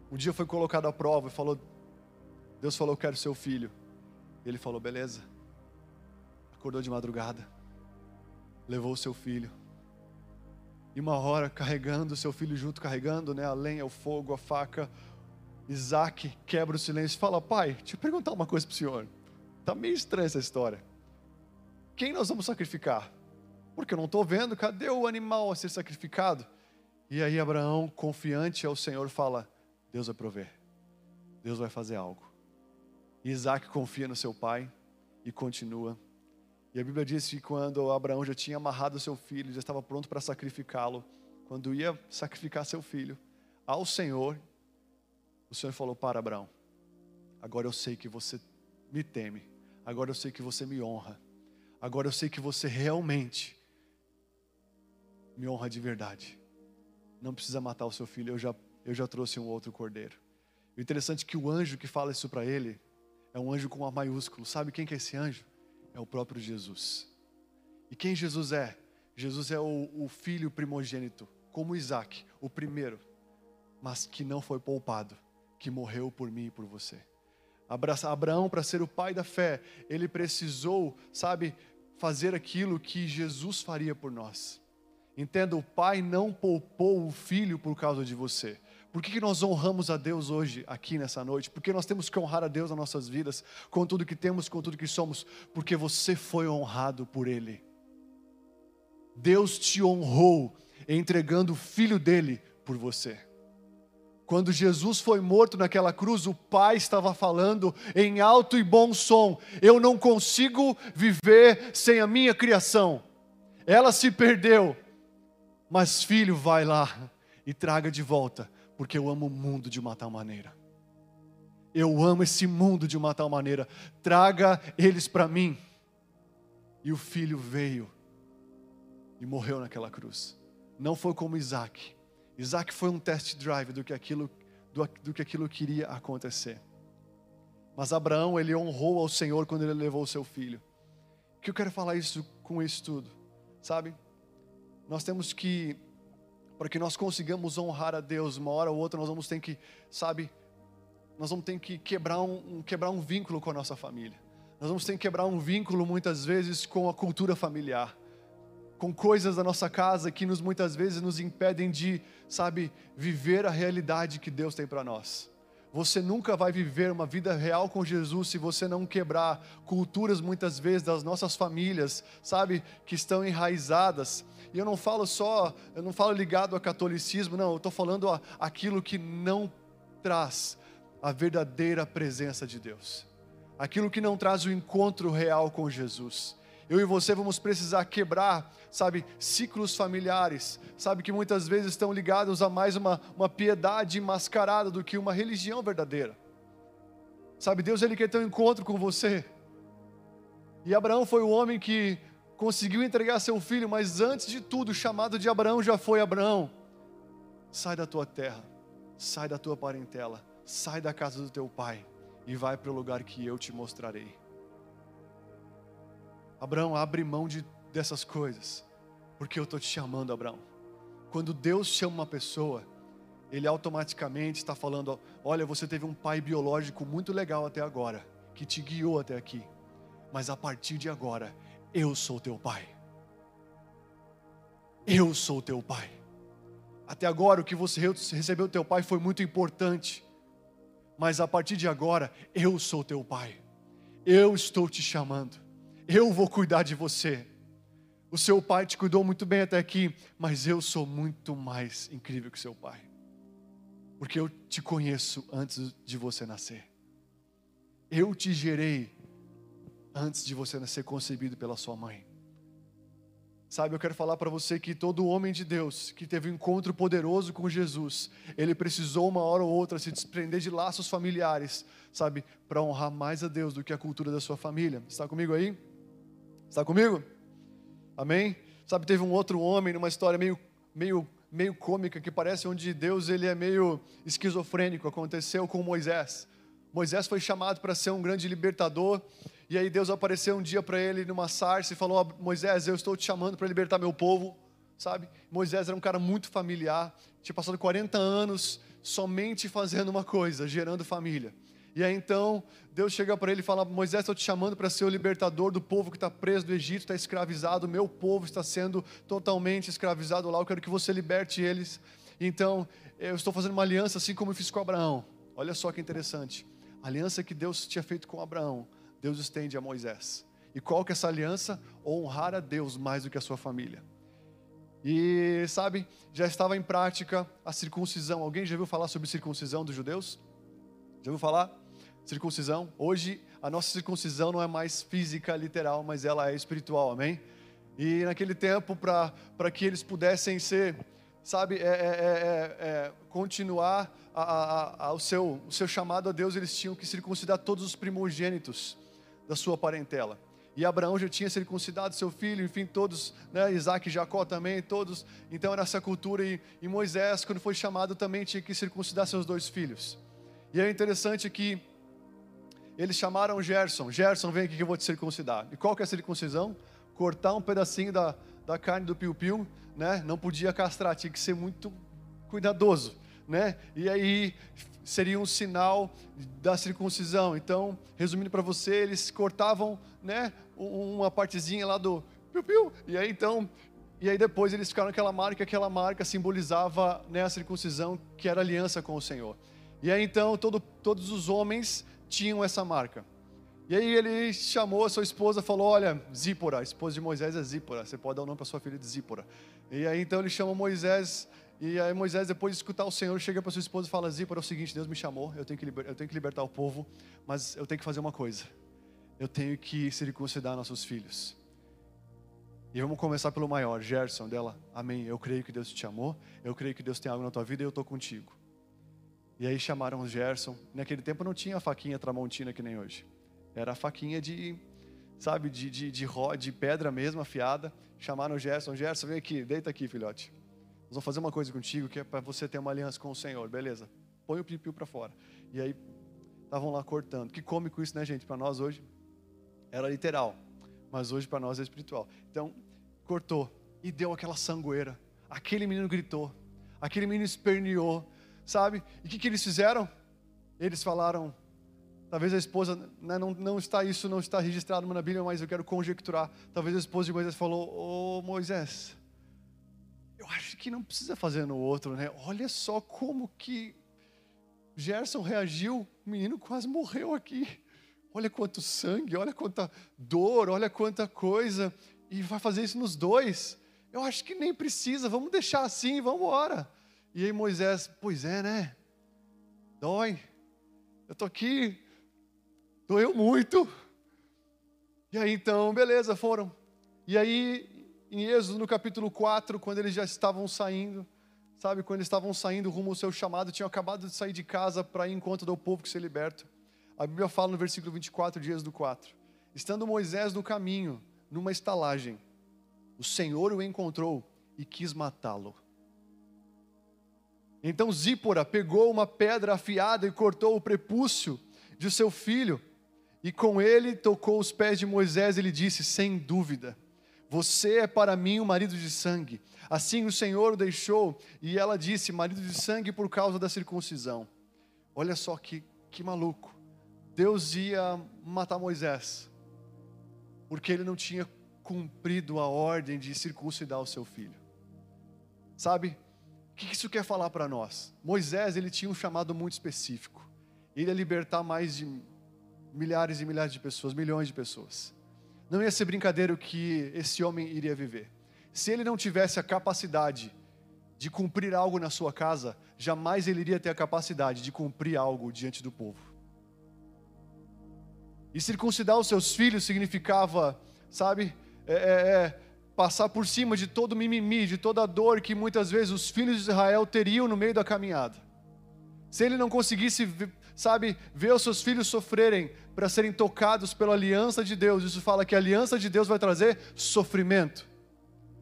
um dia foi colocado à prova e falou: Deus falou, eu quero seu filho. Ele falou, beleza. Acordou de madrugada, levou o seu filho. E uma hora carregando o seu filho junto, carregando né, a lenha, o fogo, a faca, Isaac quebra o silêncio e fala: Pai, deixa eu perguntar uma coisa para o senhor. Está meio estranha essa história. Quem nós vamos sacrificar? Porque eu não estou vendo, cadê o animal a ser sacrificado? E aí Abraão, confiante ao Senhor, fala: Deus vai prover, Deus vai fazer algo. Isaac confia no seu pai e continua. E a Bíblia diz que quando Abraão já tinha amarrado seu filho, já estava pronto para sacrificá-lo, quando ia sacrificar seu filho ao Senhor, o Senhor falou para Abraão: Agora eu sei que você me teme, agora eu sei que você me honra, agora eu sei que você realmente me honra de verdade. Não precisa matar o seu filho, eu já, eu já trouxe um outro cordeiro. O interessante é que o anjo que fala isso para ele é um anjo com A maiúsculo. Sabe quem que é esse anjo? É o próprio Jesus. E quem Jesus é? Jesus é o, o filho primogênito, como Isaac, o primeiro, mas que não foi poupado, que morreu por mim e por você. Abraão, para ser o pai da fé, ele precisou, sabe, fazer aquilo que Jesus faria por nós. Entenda, o pai não poupou o filho por causa de você. Por que, que nós honramos a Deus hoje, aqui nessa noite? Porque nós temos que honrar a Deus nas nossas vidas, com tudo que temos, com tudo que somos, porque você foi honrado por Ele. Deus te honrou entregando o filho dele por você. Quando Jesus foi morto naquela cruz, o Pai estava falando em alto e bom som: Eu não consigo viver sem a minha criação. Ela se perdeu, mas filho, vai lá e traga de volta, porque eu amo o mundo de uma tal maneira. Eu amo esse mundo de uma tal maneira. Traga eles para mim. E o filho veio e morreu naquela cruz. Não foi como Isaac Isaac foi um test drive do que aquilo, do, do que aquilo queria acontecer. Mas Abraão, ele honrou ao Senhor quando ele levou o seu filho. O que eu quero falar isso com isso tudo? Sabe? Nós temos que, para que nós consigamos honrar a Deus, uma hora ou outra nós vamos ter que, sabe, nós vamos ter que quebrar um, quebrar um vínculo com a nossa família. Nós vamos ter que quebrar um vínculo muitas vezes com a cultura familiar com coisas da nossa casa que nos muitas vezes nos impedem de, sabe, viver a realidade que Deus tem para nós. Você nunca vai viver uma vida real com Jesus se você não quebrar culturas muitas vezes das nossas famílias, sabe, que estão enraizadas. E eu não falo só, eu não falo ligado ao catolicismo, não, eu estou falando a, aquilo que não traz a verdadeira presença de Deus, aquilo que não traz o encontro real com Jesus eu e você vamos precisar quebrar, sabe, ciclos familiares, sabe, que muitas vezes estão ligados a mais uma, uma piedade mascarada do que uma religião verdadeira. Sabe, Deus ele quer ter um encontro com você. E Abraão foi o homem que conseguiu entregar seu filho, mas antes de tudo, o chamado de Abraão já foi Abraão. Sai da tua terra, sai da tua parentela, sai da casa do teu pai e vai para o lugar que eu te mostrarei. Abraão, abre mão de, dessas coisas, porque eu estou te chamando, Abraão. Quando Deus chama uma pessoa, Ele automaticamente está falando: olha, você teve um pai biológico muito legal até agora, que te guiou até aqui, mas a partir de agora, eu sou teu pai. Eu sou teu pai. Até agora, o que você recebeu do teu pai foi muito importante, mas a partir de agora, eu sou teu pai. Eu estou te chamando eu vou cuidar de você. O seu pai te cuidou muito bem até aqui, mas eu sou muito mais incrível que seu pai. Porque eu te conheço antes de você nascer. Eu te gerei antes de você nascer concebido pela sua mãe. Sabe, eu quero falar para você que todo homem de Deus que teve um encontro poderoso com Jesus, ele precisou uma hora ou outra se desprender de laços familiares, sabe, para honrar mais a Deus do que a cultura da sua família. Está comigo aí? Está comigo? Amém? Sabe, teve um outro homem numa história meio, meio, meio cômica que parece onde Deus ele é meio esquizofrênico. Aconteceu com Moisés. Moisés foi chamado para ser um grande libertador. E aí Deus apareceu um dia para ele numa sarça e falou: Moisés, eu estou te chamando para libertar meu povo. Sabe? Moisés era um cara muito familiar, tinha passado 40 anos somente fazendo uma coisa, gerando família. E aí então Deus chega para ele e fala: Moisés, estou te chamando para ser o libertador do povo que está preso do Egito, está escravizado. Meu povo está sendo totalmente escravizado lá. Eu quero que você liberte eles. Então eu estou fazendo uma aliança assim como eu fiz com Abraão. Olha só que interessante. A aliança que Deus tinha feito com Abraão, Deus estende a Moisés. E qual que é essa aliança? Honrar a Deus mais do que a sua família. E sabe, já estava em prática a circuncisão. Alguém já ouviu falar sobre circuncisão dos judeus? Já ouviu falar? Circuncisão. Hoje a nossa circuncisão não é mais física, literal, mas ela é espiritual, amém? E naquele tempo, para que eles pudessem ser, sabe, é, é, é, é continuar a, a, a, o, seu, o seu chamado a Deus, eles tinham que circuncidar todos os primogênitos da sua parentela. E Abraão já tinha circuncidado seu filho, enfim, todos, né, Isaac e Jacó também, todos. Então era essa cultura. E, e Moisés, quando foi chamado, também tinha que circuncidar seus dois filhos. E é interessante que eles chamaram Gerson. Gerson, vem aqui que eu vou te circuncidar. E qual que é a circuncisão? Cortar um pedacinho da, da carne do piu-piu, né? Não podia castrar, tinha que ser muito cuidadoso, né? E aí seria um sinal da circuncisão. Então, resumindo para você, eles cortavam, né, uma partezinha lá do piu-piu. E aí então, e aí depois eles ficaram aquela marca, aquela marca simbolizava né, a circuncisão, que era aliança com o Senhor. E aí então todo, todos os homens tinham essa marca. E aí ele chamou a sua esposa, falou: Olha, Zípora, a esposa de Moisés é Zípora, você pode dar o nome para sua filha de Zípora. E aí então ele chama Moisés, e aí Moisés, depois de escutar o Senhor, chega para sua esposa e fala: Zípora, é o seguinte, Deus me chamou, eu tenho, que eu tenho que libertar o povo, mas eu tenho que fazer uma coisa: eu tenho que circuncidar nossos filhos. E vamos começar pelo maior, Gerson, dela, amém. Eu creio que Deus te chamou, eu creio que Deus tem algo na tua vida e eu estou contigo. E aí chamaram o Gerson. Naquele tempo não tinha faquinha tramontina que nem hoje. Era a faquinha de, sabe, de, de, de, de pedra mesmo, afiada. Chamaram o Gerson. Gerson, vem aqui, deita aqui, filhote. Nós vamos fazer uma coisa contigo que é para você ter uma aliança com o Senhor, beleza? Põe o pipiu para fora. E aí, estavam lá cortando. Que cômico isso, né, gente? Para nós hoje era literal, mas hoje para nós é espiritual. Então, cortou e deu aquela sangueira. Aquele menino gritou, aquele menino esperneou, sabe? E o que, que eles fizeram? Eles falaram, talvez a esposa, né, não, não está isso, não está registrado na Bíblia, mas eu quero conjecturar. Talvez a esposa de Moisés falou: Ô Moisés, eu acho que não precisa fazer no outro, né? Olha só como que Gerson reagiu, o menino quase morreu aqui. Olha quanto sangue, olha quanta dor, olha quanta coisa, e vai fazer isso nos dois. Eu acho que nem precisa, vamos deixar assim, vamos embora. E aí Moisés, pois é, né? Dói. Eu tô aqui, doeu muito. E aí então, beleza, foram. E aí, em Êxodo, no capítulo 4, quando eles já estavam saindo, sabe, quando eles estavam saindo rumo ao seu chamado, tinham acabado de sair de casa para ir em conta do povo que ser liberto. A Bíblia fala no versículo 24 de Êxodo 4: Estando Moisés no caminho, numa estalagem, o Senhor o encontrou e quis matá-lo. Então Zípora pegou uma pedra afiada e cortou o prepúcio de seu filho, e com ele tocou os pés de Moisés e lhe disse: Sem dúvida, você é para mim o marido de sangue. Assim o Senhor o deixou, e ela disse: Marido de sangue por causa da circuncisão. Olha só que, que maluco. Deus ia matar Moisés, porque ele não tinha cumprido a ordem de circuncidar o seu filho. Sabe, o que isso quer falar para nós? Moisés, ele tinha um chamado muito específico. Ele ia libertar mais de milhares e milhares de pessoas, milhões de pessoas. Não ia ser brincadeira o que esse homem iria viver. Se ele não tivesse a capacidade de cumprir algo na sua casa, jamais ele iria ter a capacidade de cumprir algo diante do povo. E circuncidar os seus filhos significava, sabe, é, é, é passar por cima de todo o mimimi, de toda a dor que muitas vezes os filhos de Israel teriam no meio da caminhada. Se ele não conseguisse, sabe, ver os seus filhos sofrerem para serem tocados pela aliança de Deus, isso fala que a aliança de Deus vai trazer sofrimento.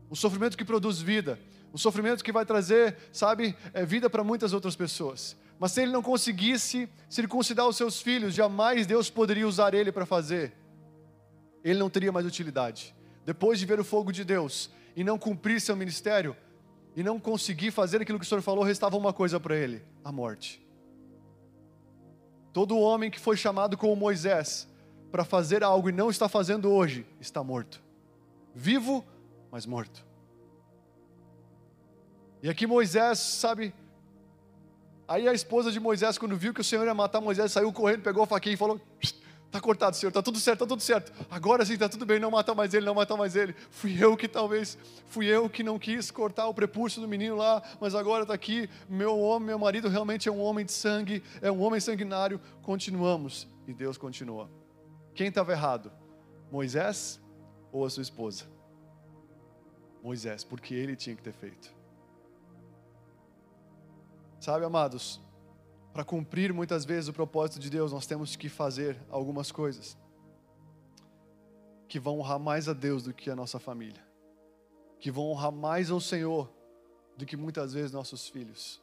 O sofrimento que produz vida, o sofrimento que vai trazer, sabe, é vida para muitas outras pessoas. Mas se ele não conseguisse circuncidar os seus filhos, jamais Deus poderia usar ele para fazer. Ele não teria mais utilidade depois de ver o fogo de Deus e não cumprir seu ministério e não conseguir fazer aquilo que o Senhor falou, restava uma coisa para ele: a morte. Todo homem que foi chamado como Moisés para fazer algo e não está fazendo hoje, está morto. Vivo, mas morto. E aqui Moisés, sabe, Aí a esposa de Moisés, quando viu que o Senhor ia matar Moisés, saiu correndo, pegou a faquinha e falou: Tá cortado, Senhor, tá tudo certo, tá tudo certo. Agora sim, tá tudo bem, não mata mais ele, não mata mais ele. Fui eu que talvez, fui eu que não quis cortar o prepúcio do menino lá, mas agora está aqui. Meu homem, meu marido realmente é um homem de sangue, é um homem sanguinário. Continuamos e Deus continua. Quem estava errado? Moisés ou a sua esposa? Moisés, porque ele tinha que ter feito. Sabe, amados, para cumprir muitas vezes o propósito de Deus, nós temos que fazer algumas coisas que vão honrar mais a Deus do que a nossa família, que vão honrar mais ao Senhor do que muitas vezes nossos filhos.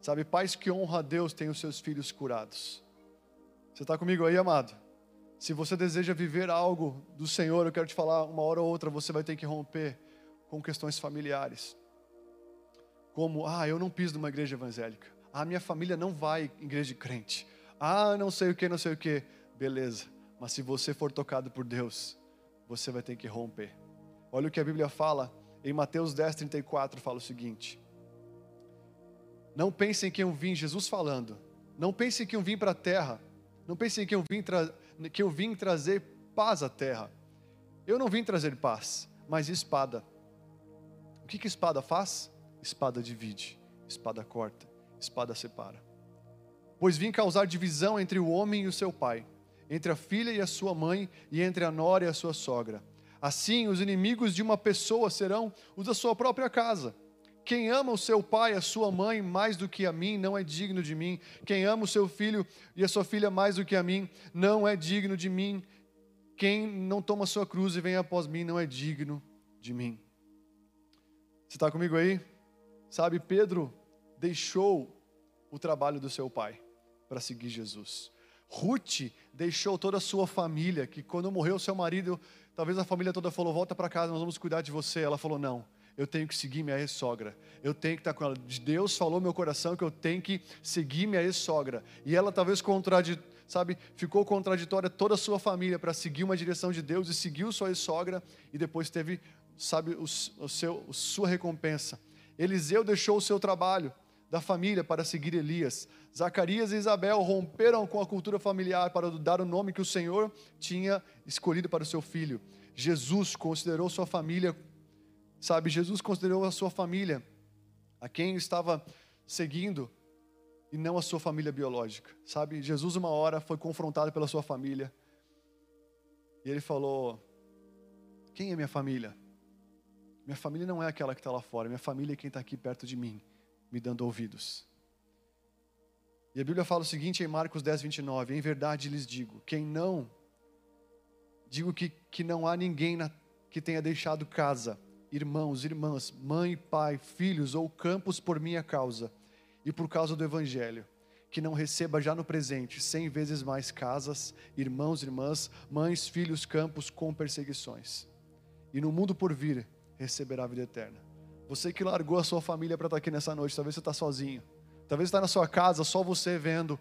Sabe, pais que honram a Deus têm os seus filhos curados. Você está comigo aí, amado? Se você deseja viver algo do Senhor, eu quero te falar, uma hora ou outra você vai ter que romper com questões familiares. Como, ah, eu não piso numa igreja evangélica. Ah, minha família não vai em igreja de crente. Ah, não sei o que, não sei o que. Beleza. Mas se você for tocado por Deus, você vai ter que romper. Olha o que a Bíblia fala em Mateus 10, 34, fala o seguinte. Não pensem que eu vim, Jesus falando. Não pensem que eu vim para a terra. Não pensem que eu, vim que eu vim trazer paz à terra. Eu não vim trazer paz, mas espada. O que, que espada faz? Espada divide, espada corta espada separa. Pois vim causar divisão entre o homem e o seu pai, entre a filha e a sua mãe, e entre a nora e a sua sogra. Assim, os inimigos de uma pessoa serão os da sua própria casa. Quem ama o seu pai e a sua mãe mais do que a mim, não é digno de mim. Quem ama o seu filho e a sua filha mais do que a mim, não é digno de mim. Quem não toma sua cruz e vem após mim, não é digno de mim. Você está comigo aí? Sabe, Pedro deixou o trabalho do seu pai para seguir Jesus. Ruth deixou toda a sua família, que quando morreu seu marido, talvez a família toda falou: "Volta para casa, nós vamos cuidar de você". Ela falou: "Não, eu tenho que seguir minha ex-sogra. Eu tenho que estar com ela. Deus falou no meu coração que eu tenho que seguir minha ex-sogra". E ela talvez contradi, sabe, ficou contraditória toda a sua família para seguir uma direção de Deus e seguiu sua ex-sogra e depois teve, sabe, o, o seu, sua recompensa. Eliseu deixou o seu trabalho da família para seguir Elias. Zacarias e Isabel romperam com a cultura familiar para dar o nome que o Senhor tinha escolhido para o seu filho. Jesus considerou sua família, sabe, Jesus considerou a sua família, a quem estava seguindo, e não a sua família biológica, sabe? Jesus, uma hora, foi confrontado pela sua família, e ele falou: Quem é minha família? Minha família não é aquela que está lá fora, minha família é quem está aqui perto de mim me dando ouvidos. E a Bíblia fala o seguinte em Marcos 10, 29: Em verdade lhes digo, quem não, digo que, que não há ninguém na, que tenha deixado casa, irmãos, irmãs, mãe, pai, filhos ou campos por minha causa e por causa do Evangelho, que não receba já no presente cem vezes mais casas, irmãos, irmãs, mães, filhos, campos com perseguições. E no mundo por vir receberá a vida eterna. Você que largou a sua família para estar aqui nessa noite, talvez você está sozinho. Talvez está na sua casa, só você vendo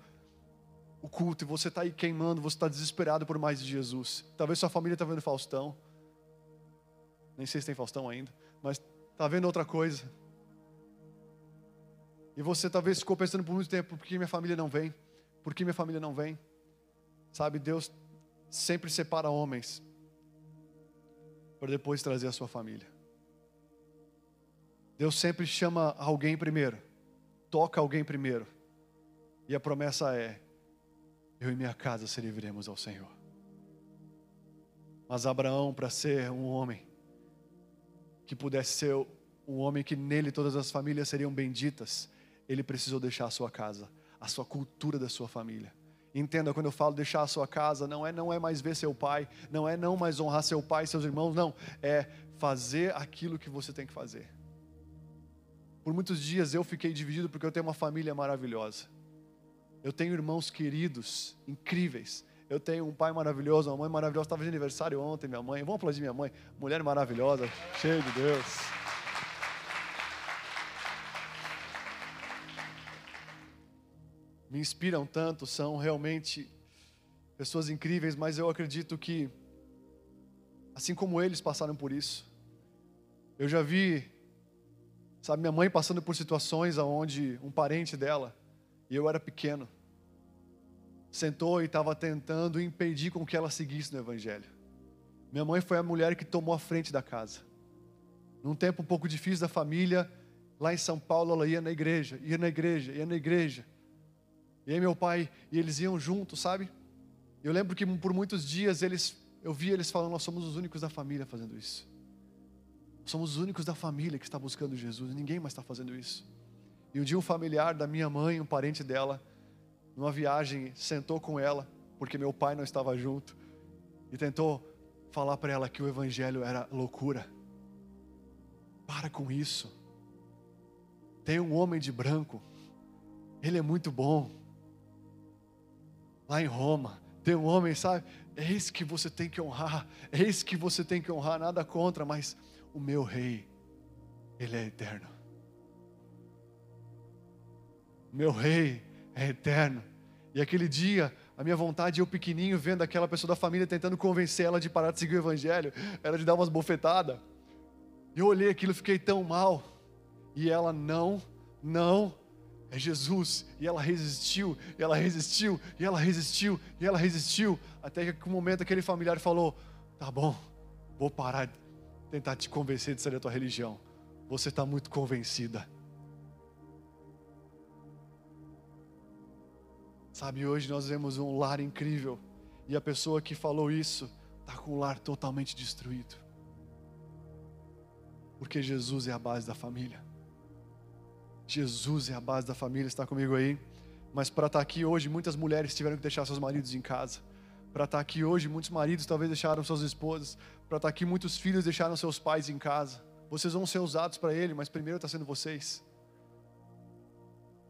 o culto e você está aí queimando, você está desesperado por mais de Jesus. Talvez sua família está vendo Faustão. Nem sei se tem Faustão ainda, mas está vendo outra coisa. E você talvez ficou pensando por muito tempo: por que minha família não vem? Por que minha família não vem? Sabe, Deus sempre separa homens para depois trazer a sua família. Deus sempre chama alguém primeiro, toca alguém primeiro. E a promessa é: eu e minha casa serviremos ao Senhor. Mas Abraão, para ser um homem que pudesse ser um homem que nele todas as famílias seriam benditas, ele precisou deixar a sua casa, a sua cultura da sua família. Entenda quando eu falo deixar a sua casa, não é não é mais ver seu pai, não é não mais honrar seu pai e seus irmãos, não, é fazer aquilo que você tem que fazer. Por muitos dias eu fiquei dividido porque eu tenho uma família maravilhosa. Eu tenho irmãos queridos, incríveis. Eu tenho um pai maravilhoso, uma mãe maravilhosa. Estava de aniversário ontem, minha mãe. Vamos aplaudir minha mãe. Mulher maravilhosa, cheia de Deus. Me inspiram tanto, são realmente pessoas incríveis, mas eu acredito que, assim como eles passaram por isso, eu já vi Sabe, minha mãe passando por situações onde um parente dela, e eu era pequeno, sentou e estava tentando impedir com que ela seguisse no Evangelho. Minha mãe foi a mulher que tomou a frente da casa. Num tempo um pouco difícil da família, lá em São Paulo, ela ia na igreja, ia na igreja, ia na igreja. E aí meu pai e eles iam juntos, sabe? Eu lembro que por muitos dias eles, eu via eles falando: nós somos os únicos da família fazendo isso. Somos os únicos da família que está buscando Jesus. Ninguém mais está fazendo isso. E um dia um familiar da minha mãe, um parente dela, numa viagem, sentou com ela, porque meu pai não estava junto, e tentou falar para ela que o evangelho era loucura. Para com isso. Tem um homem de branco, ele é muito bom. Lá em Roma, tem um homem, sabe? Esse que você tem que honrar, esse que você tem que honrar, nada contra, mas o meu rei, ele é eterno. Meu rei é eterno. E aquele dia, a minha vontade, eu pequenininho, vendo aquela pessoa da família tentando convencer ela de parar de seguir o evangelho, era de dar umas bofetadas. Eu olhei aquilo, fiquei tão mal. E ela não, não, é Jesus. E ela resistiu, e ela resistiu, e ela resistiu, e ela resistiu. Até que um momento aquele familiar falou: Tá bom, vou parar tentar te convencer de sair da tua religião. Você está muito convencida. Sabe, hoje nós vemos um lar incrível. E a pessoa que falou isso está com o lar totalmente destruído. Porque Jesus é a base da família. Jesus é a base da família, está comigo aí? Mas para estar tá aqui hoje, muitas mulheres tiveram que deixar seus maridos em casa. Para estar tá aqui hoje, muitos maridos talvez deixaram suas esposas. Para estar tá aqui, muitos filhos deixaram seus pais em casa. Vocês vão ser usados para Ele, mas primeiro está sendo vocês.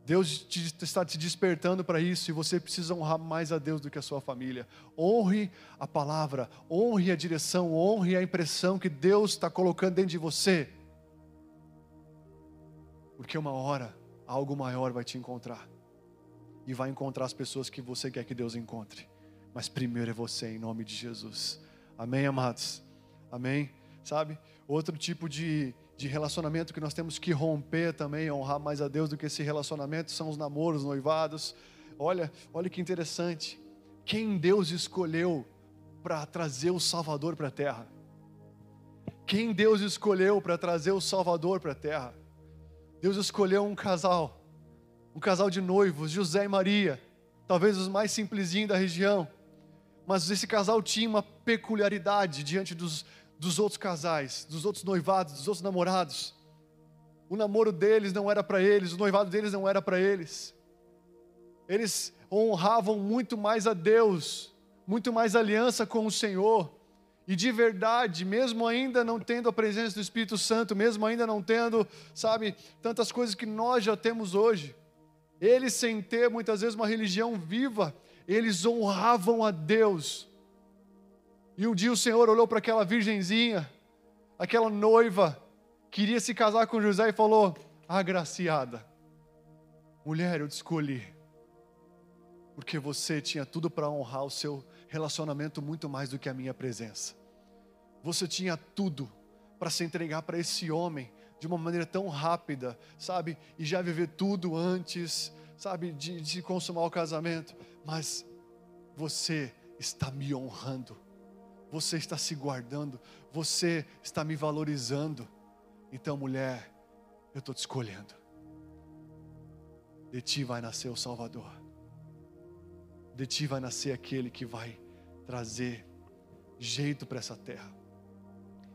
Deus te, está te despertando para isso e você precisa honrar mais a Deus do que a sua família. Honre a palavra, honre a direção, honre a impressão que Deus está colocando dentro de você. Porque uma hora algo maior vai te encontrar. E vai encontrar as pessoas que você quer que Deus encontre. Mas primeiro é você, em nome de Jesus. Amém, amados? Amém? Sabe? Outro tipo de, de relacionamento que nós temos que romper também, honrar mais a Deus do que esse relacionamento, são os namoros, noivados. Olha, olha que interessante. Quem Deus escolheu para trazer o Salvador para a terra? Quem Deus escolheu para trazer o Salvador para a terra? Deus escolheu um casal, um casal de noivos, José e Maria, talvez os mais simplesinhos da região, mas esse casal tinha uma peculiaridade diante dos, dos outros casais, dos outros noivados, dos outros namorados. O namoro deles não era para eles, o noivado deles não era para eles. Eles honravam muito mais a Deus, muito mais aliança com o Senhor e de verdade, mesmo ainda não tendo a presença do Espírito Santo, mesmo ainda não tendo, sabe, tantas coisas que nós já temos hoje, eles sem ter muitas vezes uma religião viva, eles honravam a Deus. E um dia o Senhor olhou para aquela virgenzinha, aquela noiva, queria se casar com José e falou: Agraciada, mulher, eu te escolhi, porque você tinha tudo para honrar o seu relacionamento muito mais do que a minha presença. Você tinha tudo para se entregar para esse homem de uma maneira tão rápida, sabe? E já viver tudo antes, sabe? De, de consumar o casamento. Mas você está me honrando, você está se guardando, você está me valorizando. Então, mulher, eu estou te escolhendo. De ti vai nascer o Salvador. De ti vai nascer aquele que vai trazer jeito para essa terra.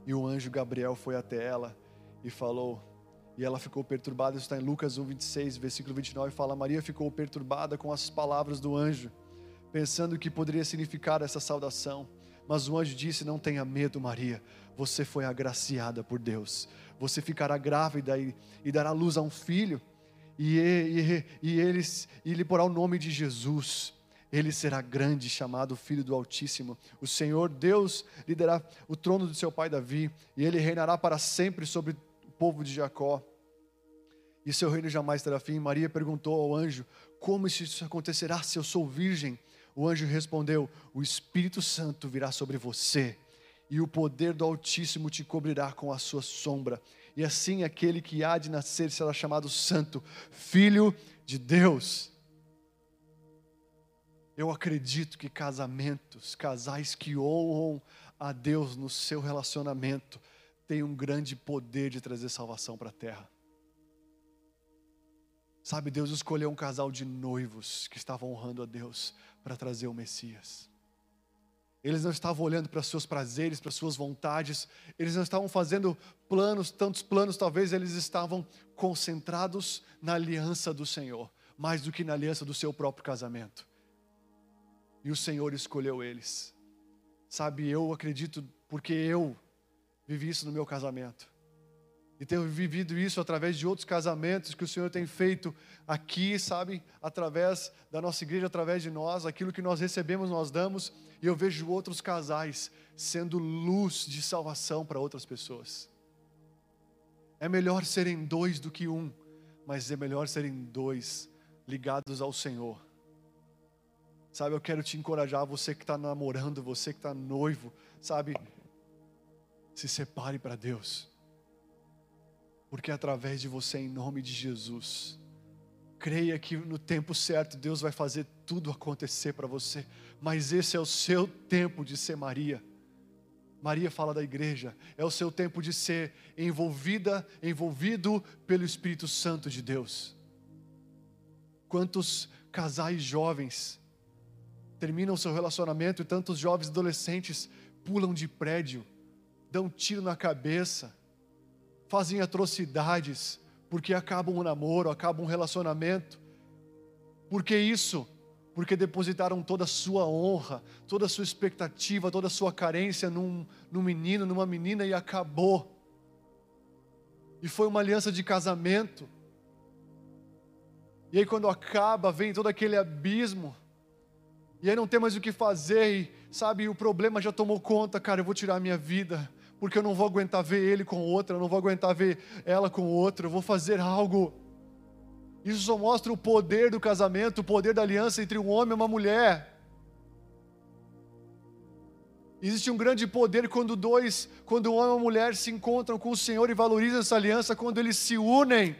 E o anjo Gabriel foi até ela e falou, e ela ficou perturbada, isso está em Lucas 1, 26, versículo 29, fala: Maria ficou perturbada com as palavras do anjo, pensando que poderia significar essa saudação. Mas o anjo disse: Não tenha medo, Maria, você foi agraciada por Deus. Você ficará grávida e, e dará luz a um filho, e, e, e, e lhe porá o nome de Jesus ele será grande, chamado Filho do Altíssimo. O Senhor Deus lhe dará o trono do seu pai Davi, e ele reinará para sempre sobre o povo de Jacó. E seu reino jamais terá fim. Maria perguntou ao anjo: Como isso acontecerá se eu sou virgem? O anjo respondeu: O Espírito Santo virá sobre você, e o poder do Altíssimo te cobrirá com a sua sombra. E assim aquele que há de nascer será chamado Santo, Filho de Deus. Eu acredito que casamentos, casais que honram a Deus no seu relacionamento, têm um grande poder de trazer salvação para a terra. Sabe, Deus escolheu um casal de noivos que estavam honrando a Deus para trazer o Messias. Eles não estavam olhando para seus prazeres, para suas vontades, eles não estavam fazendo planos, tantos planos, talvez eles estavam concentrados na aliança do Senhor, mais do que na aliança do seu próprio casamento. E o Senhor escolheu eles. Sabe, eu acredito, porque eu vivi isso no meu casamento. E tenho vivido isso através de outros casamentos que o Senhor tem feito aqui, sabe? Através da nossa igreja, através de nós, aquilo que nós recebemos, nós damos. E eu vejo outros casais sendo luz de salvação para outras pessoas. É melhor serem dois do que um, mas é melhor serem dois ligados ao Senhor Sabe, eu quero te encorajar, você que está namorando, você que está noivo, sabe, se separe para Deus, porque é através de você, em nome de Jesus, creia que no tempo certo Deus vai fazer tudo acontecer para você, mas esse é o seu tempo de ser Maria. Maria fala da igreja, é o seu tempo de ser envolvida, envolvido pelo Espírito Santo de Deus. Quantos casais jovens terminam seu relacionamento e tantos jovens adolescentes pulam de prédio, dão tiro na cabeça, fazem atrocidades, porque acabam um namoro, acabam um relacionamento. Por que isso? Porque depositaram toda a sua honra, toda a sua expectativa, toda a sua carência num, num menino, numa menina e acabou. E foi uma aliança de casamento. E aí, quando acaba, vem todo aquele abismo e aí não tem mais o que fazer, e sabe, o problema já tomou conta, cara, eu vou tirar a minha vida, porque eu não vou aguentar ver ele com outra, eu não vou aguentar ver ela com outra, eu vou fazer algo. Isso só mostra o poder do casamento, o poder da aliança entre um homem e uma mulher. Existe um grande poder quando dois, quando um homem e uma mulher se encontram com o Senhor e valorizam essa aliança, quando eles se unem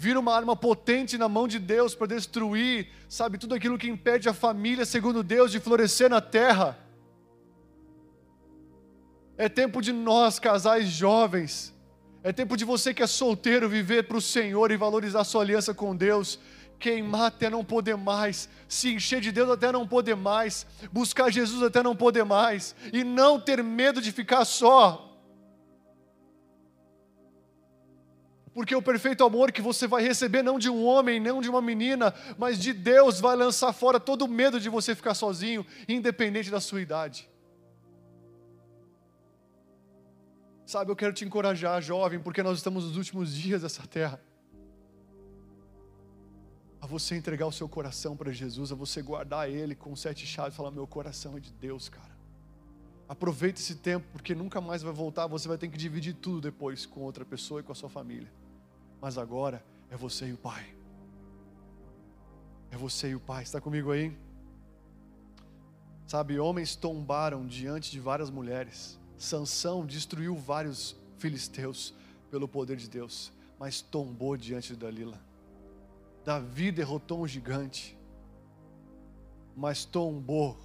vira uma arma potente na mão de Deus para destruir, sabe, tudo aquilo que impede a família, segundo Deus, de florescer na terra. É tempo de nós, casais jovens, é tempo de você que é solteiro viver para o Senhor e valorizar sua aliança com Deus, queimar até não poder mais, se encher de Deus até não poder mais, buscar Jesus até não poder mais, e não ter medo de ficar só. Porque o perfeito amor que você vai receber não de um homem, não de uma menina, mas de Deus vai lançar fora todo o medo de você ficar sozinho, independente da sua idade. Sabe, eu quero te encorajar, jovem, porque nós estamos nos últimos dias dessa terra. A você entregar o seu coração para Jesus, a você guardar ele com sete chaves e falar: Meu coração é de Deus, cara. Aproveite esse tempo, porque nunca mais vai voltar. Você vai ter que dividir tudo depois com outra pessoa e com a sua família mas agora é você e o Pai. É você e o Pai. Está comigo aí? Sabe, homens tombaram diante de várias mulheres. Sansão destruiu vários filisteus pelo poder de Deus, mas tombou diante de Dalila. Davi derrotou um gigante, mas tombou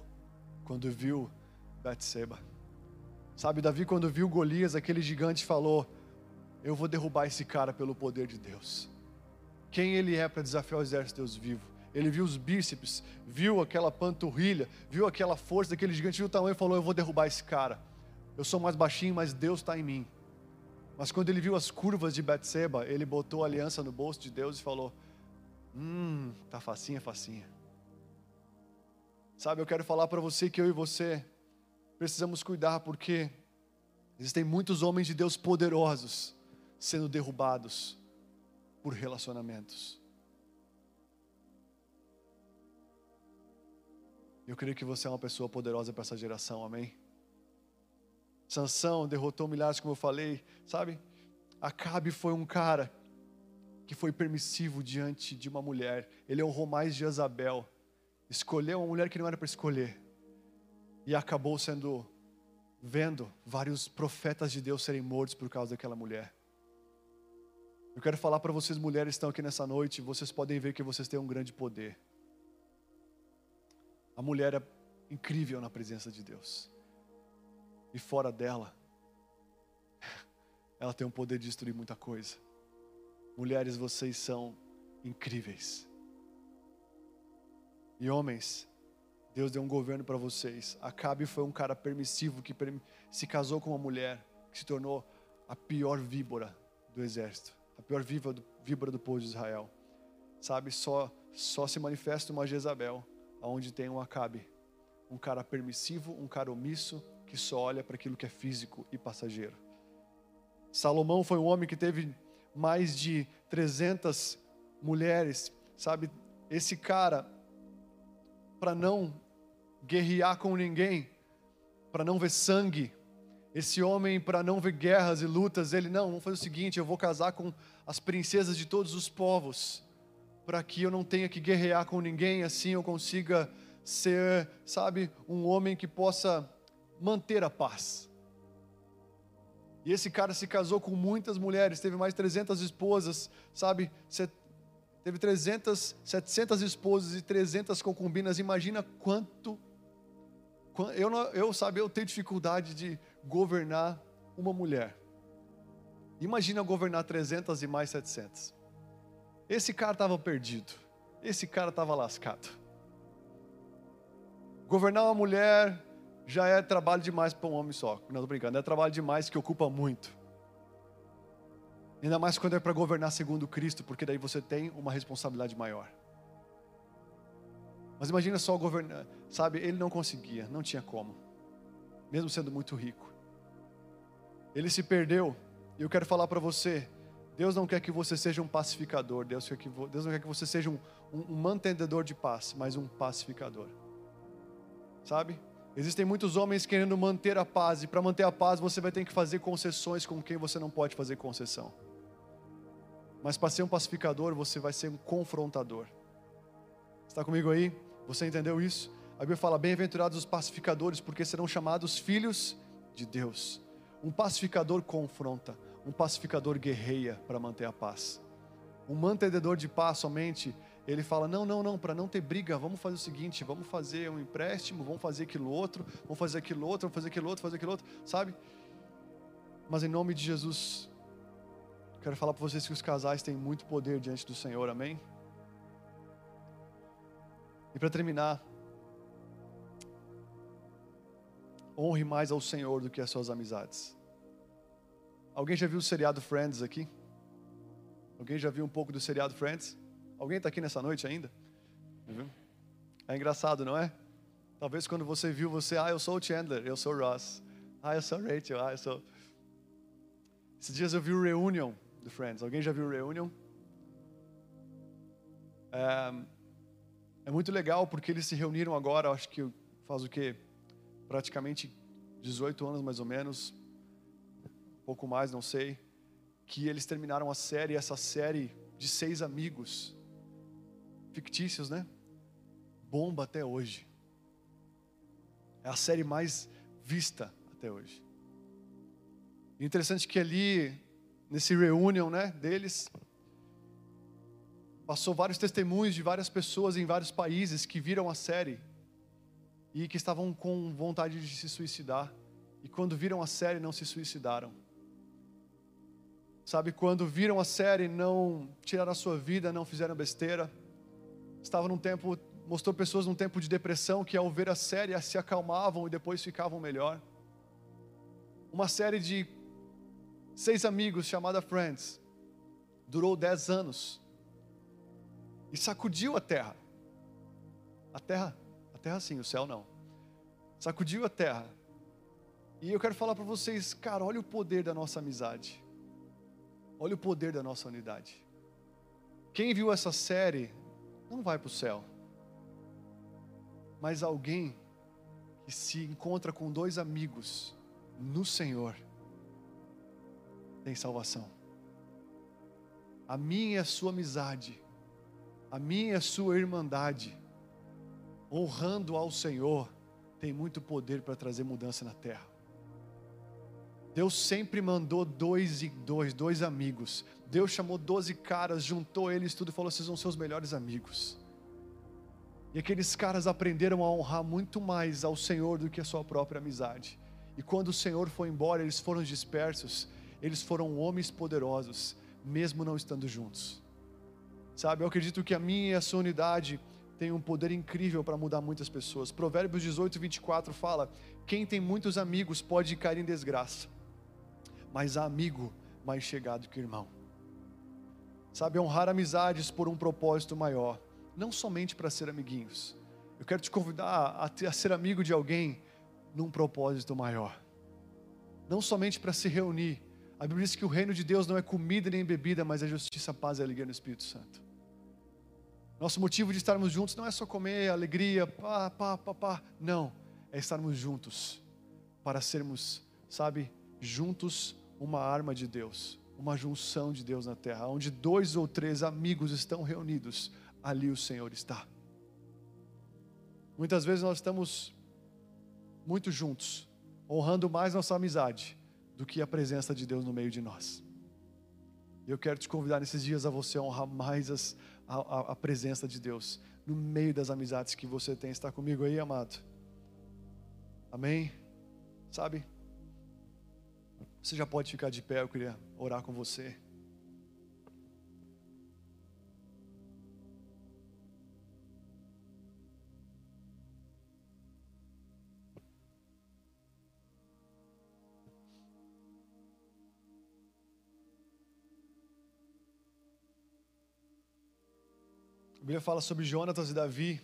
quando viu Batseba. Sabe, Davi quando viu Golias, aquele gigante falou: eu vou derrubar esse cara pelo poder de Deus. Quem ele é para desafiar o exército de Deus vivo? Ele viu os bíceps, viu aquela panturrilha, viu aquela força daquele gigante, viu o tamanho e falou: Eu vou derrubar esse cara. Eu sou mais baixinho, mas Deus está em mim. Mas quando ele viu as curvas de Betseba, ele botou a aliança no bolso de Deus e falou: Hum, tá facinha, facinha. Sabe, eu quero falar para você que eu e você precisamos cuidar, porque existem muitos homens de Deus poderosos sendo derrubados por relacionamentos. Eu creio que você é uma pessoa poderosa para essa geração, amém? Sansão derrotou milhares, como eu falei, sabe? Acabe foi um cara que foi permissivo diante de uma mulher. Ele honrou mais de Jezabel. Escolheu uma mulher que não era para escolher. E acabou sendo, vendo vários profetas de Deus serem mortos por causa daquela mulher. Eu quero falar para vocês, mulheres que estão aqui nessa noite, vocês podem ver que vocês têm um grande poder. A mulher é incrível na presença de Deus. E fora dela, ela tem o poder de destruir muita coisa. Mulheres, vocês são incríveis. E homens, Deus deu um governo para vocês. Acabe foi um cara permissivo que se casou com uma mulher que se tornou a pior víbora do exército, a pior víbora do, povo de Israel. Sabe, só só se manifesta uma Jezabel, aonde tem um Acabe, um cara permissivo, um cara omisso que só olha para aquilo que é físico e passageiro. Salomão foi um homem que teve mais de 300 mulheres, sabe? Esse cara, para não guerrear com ninguém, para não ver sangue, esse homem, para não ver guerras e lutas, ele não, vamos fazer o seguinte: eu vou casar com as princesas de todos os povos, para que eu não tenha que guerrear com ninguém, assim eu consiga ser, sabe, um homem que possa manter a paz. E esse cara se casou com muitas mulheres, teve mais de 300 esposas, sabe? Teve 300, 700 esposas e 300 concubinas. Imagina quanto. Eu, eu, sabe, eu tenho dificuldade de governar uma mulher. Imagina governar 300 e mais 700. Esse cara estava perdido. Esse cara estava lascado. Governar uma mulher já é trabalho demais para um homem só. Não estou brincando, é trabalho demais que ocupa muito. Ainda mais quando é para governar segundo Cristo, porque daí você tem uma responsabilidade maior. Mas imagina só governar, sabe? Ele não conseguia, não tinha como, mesmo sendo muito rico. Ele se perdeu, e eu quero falar para você: Deus não quer que você seja um pacificador, Deus, quer que, Deus não quer que você seja um, um, um mantenedor de paz, mas um pacificador. Sabe? Existem muitos homens querendo manter a paz, e para manter a paz você vai ter que fazer concessões com quem você não pode fazer concessão. Mas para ser um pacificador, você vai ser um confrontador. Está comigo aí? Você entendeu isso? A Bíblia fala: Bem-aventurados os pacificadores, porque serão chamados filhos de Deus. Um pacificador confronta, um pacificador guerreia para manter a paz. Um mantenedor de paz somente ele fala: não, não, não, para não ter briga, vamos fazer o seguinte: vamos fazer um empréstimo, vamos fazer aquilo outro, vamos fazer aquilo outro, vamos fazer aquilo outro, fazer aquilo outro, sabe? Mas em nome de Jesus, quero falar para vocês que os casais têm muito poder diante do Senhor, amém? E para terminar, honre mais ao Senhor do que as suas amizades. Alguém já viu o seriado Friends aqui? Alguém já viu um pouco do seriado Friends? Alguém está aqui nessa noite ainda? É engraçado, não é? Talvez quando você viu você, ah, eu sou o Chandler, eu sou o Ross, ah, eu sou Rachel, ah, eu sou. Esses dias eu vi o Reunion do Friends. Alguém já viu o Reunion? É, é muito legal porque eles se reuniram agora, acho que faz o quê? Praticamente 18 anos mais ou menos, pouco mais, não sei, que eles terminaram a série, essa série de seis amigos fictícios, né? Bomba até hoje. É a série mais vista até hoje. Interessante que ali, nesse reunion, né, deles, passou vários testemunhos de várias pessoas em vários países que viram a série e que estavam com vontade de se suicidar. E quando viram a série, não se suicidaram. Sabe, quando viram a série, não tiraram a sua vida, não fizeram besteira estava num tempo, mostrou pessoas num tempo de depressão que ao ver a série se acalmavam e depois ficavam melhor. Uma série de seis amigos chamada Friends durou dez anos e sacudiu a terra. A terra, a terra sim, o céu não. Sacudiu a terra. E eu quero falar para vocês, cara, olha o poder da nossa amizade. Olha o poder da nossa unidade. Quem viu essa série não vai para o céu. Mas alguém que se encontra com dois amigos no Senhor tem salvação. A minha e a sua amizade, a minha e a sua irmandade, honrando ao Senhor, tem muito poder para trazer mudança na terra. Deus sempre mandou dois e dois, dois amigos. Deus chamou doze caras, juntou eles tudo e falou: vocês vão ser os melhores amigos. E aqueles caras aprenderam a honrar muito mais ao Senhor do que a sua própria amizade. E quando o Senhor foi embora, eles foram dispersos, eles foram homens poderosos, mesmo não estando juntos. Sabe, eu acredito que a minha e a sua unidade tem um poder incrível para mudar muitas pessoas. Provérbios 18, 24 fala: Quem tem muitos amigos pode cair em desgraça, mas amigo mais chegado que irmão. Sabe, honrar amizades por um propósito maior, não somente para ser amiguinhos. Eu quero te convidar a, a ser amigo de alguém num propósito maior, não somente para se reunir. A Bíblia diz que o reino de Deus não é comida nem bebida, mas é justiça, paz e alegria no Espírito Santo. Nosso motivo de estarmos juntos não é só comer, alegria, pá, pá, pá, pá. Não, é estarmos juntos para sermos, sabe, juntos uma arma de Deus, uma junção de Deus na terra, onde dois ou três amigos estão reunidos, ali o Senhor está. Muitas vezes nós estamos muito juntos, honrando mais nossa amizade do que a presença de Deus no meio de nós. Eu quero te convidar nesses dias a você honrar mais as, a, a, presença de Deus no meio das amizades que você tem. Está comigo aí, amado? Amém? Sabe? Você já pode ficar de pé, eu queria orar com você. Bíblia fala sobre Jonatas e Davi.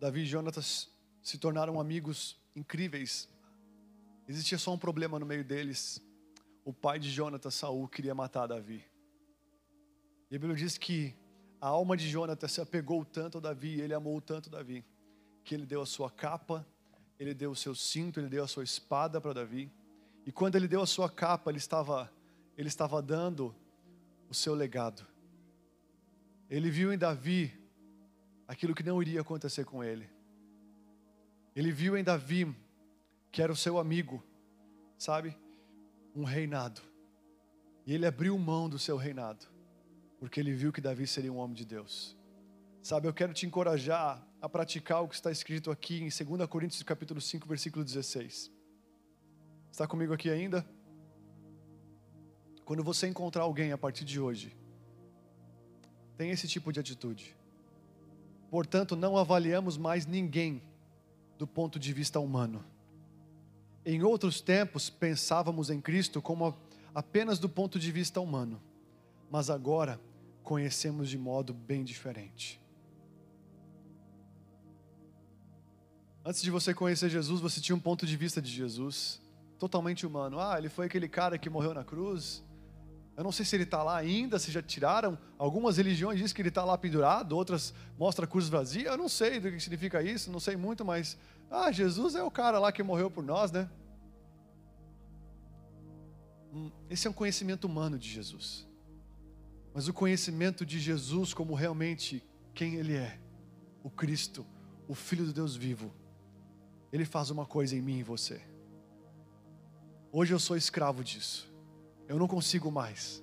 Davi e Jonatas se tornaram amigos incríveis. Existia só um problema no meio deles. O pai de Jonatas, Saul, queria matar Davi. E a Bíblia diz que a alma de Jonatas se apegou tanto a Davi, ele amou tanto Davi, que ele deu a sua capa, ele deu o seu cinto, ele deu a sua espada para Davi. E quando ele deu a sua capa, ele estava, ele estava dando o seu legado. Ele viu em Davi aquilo que não iria acontecer com ele. Ele viu em Davi que era o seu amigo, sabe? Um reinado. E ele abriu mão do seu reinado, porque ele viu que Davi seria um homem de Deus. Sabe, eu quero te encorajar a praticar o que está escrito aqui em 2 Coríntios capítulo 5, versículo 16. Está comigo aqui ainda? Quando você encontrar alguém a partir de hoje tem esse tipo de atitude. Portanto, não avaliamos mais ninguém do ponto de vista humano. Em outros tempos, pensávamos em Cristo como apenas do ponto de vista humano, mas agora conhecemos de modo bem diferente. Antes de você conhecer Jesus, você tinha um ponto de vista de Jesus totalmente humano. Ah, ele foi aquele cara que morreu na cruz, eu não sei se ele está lá ainda, se já tiraram. Algumas religiões dizem que ele está lá pendurado, outras mostram a cruz vazia. Eu não sei do que significa isso, não sei muito, mas. Ah, Jesus é o cara lá que morreu por nós, né? Esse é um conhecimento humano de Jesus. Mas o conhecimento de Jesus como realmente quem Ele é, o Cristo, o Filho do Deus vivo, Ele faz uma coisa em mim e você. Hoje eu sou escravo disso. Eu não consigo mais.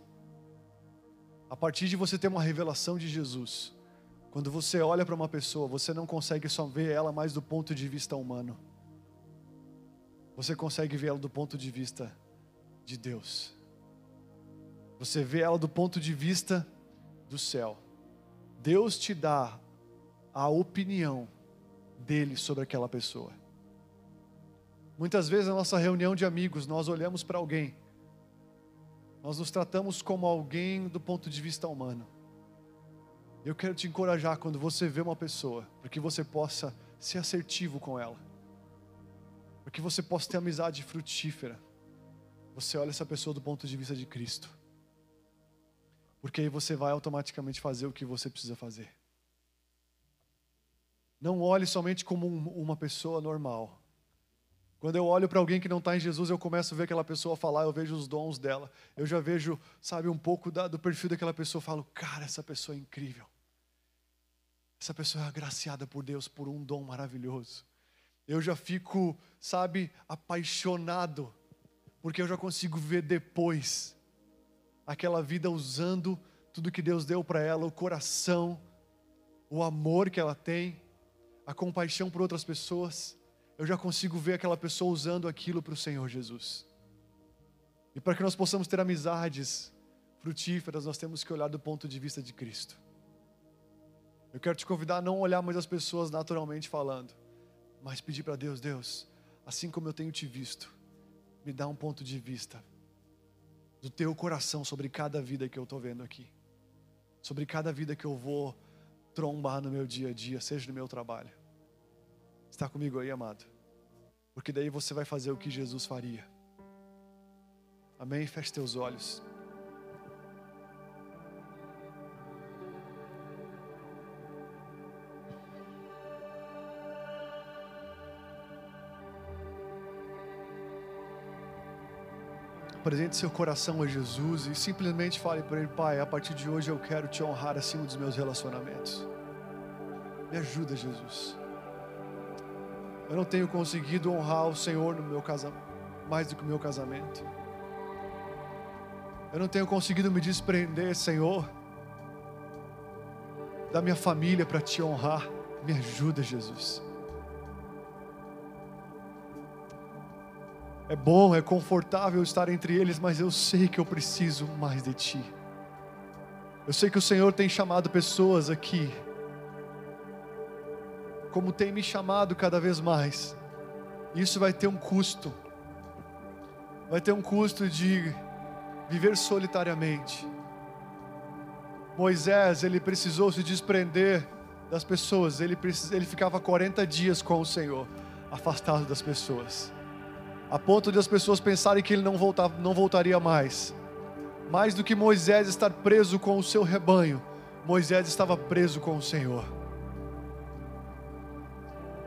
A partir de você ter uma revelação de Jesus, quando você olha para uma pessoa, você não consegue só ver ela mais do ponto de vista humano. Você consegue ver ela do ponto de vista de Deus. Você vê ela do ponto de vista do céu. Deus te dá a opinião dele sobre aquela pessoa. Muitas vezes na nossa reunião de amigos, nós olhamos para alguém nós nos tratamos como alguém do ponto de vista humano. Eu quero te encorajar quando você vê uma pessoa, para que você possa ser assertivo com ela, para que você possa ter amizade frutífera. Você olha essa pessoa do ponto de vista de Cristo, porque aí você vai automaticamente fazer o que você precisa fazer. Não olhe somente como uma pessoa normal, quando eu olho para alguém que não está em Jesus, eu começo a ver aquela pessoa falar, eu vejo os dons dela. Eu já vejo, sabe, um pouco da, do perfil daquela pessoa. Eu falo, cara, essa pessoa é incrível. Essa pessoa é agraciada por Deus por um dom maravilhoso. Eu já fico, sabe, apaixonado, porque eu já consigo ver depois aquela vida usando tudo que Deus deu para ela, o coração, o amor que ela tem, a compaixão por outras pessoas, eu já consigo ver aquela pessoa usando aquilo para o Senhor Jesus. E para que nós possamos ter amizades frutíferas, nós temos que olhar do ponto de vista de Cristo. Eu quero te convidar a não olhar mais as pessoas naturalmente falando, mas pedir para Deus: Deus, assim como eu tenho te visto, me dá um ponto de vista do teu coração sobre cada vida que eu estou vendo aqui, sobre cada vida que eu vou trombar no meu dia a dia, seja no meu trabalho. Está comigo aí, amado? Porque daí você vai fazer o que Jesus faria. Amém? Feche teus olhos. Apresente seu coração a Jesus e simplesmente fale para Ele: Pai, a partir de hoje eu quero te honrar acima dos meus relacionamentos. Me ajuda, Jesus. Eu não tenho conseguido honrar o Senhor no meu casamento, mais do que o meu casamento. Eu não tenho conseguido me desprender, Senhor, da minha família para te honrar. Me ajuda, Jesus. É bom, é confortável estar entre eles, mas eu sei que eu preciso mais de Ti. Eu sei que o Senhor tem chamado pessoas aqui como tem me chamado cada vez mais. Isso vai ter um custo. Vai ter um custo de viver solitariamente. Moisés, ele precisou se desprender das pessoas. Ele, ele ficava 40 dias com o Senhor, afastado das pessoas. A ponto de as pessoas pensarem que ele não, voltava, não voltaria mais. Mais do que Moisés estar preso com o seu rebanho, Moisés estava preso com o Senhor.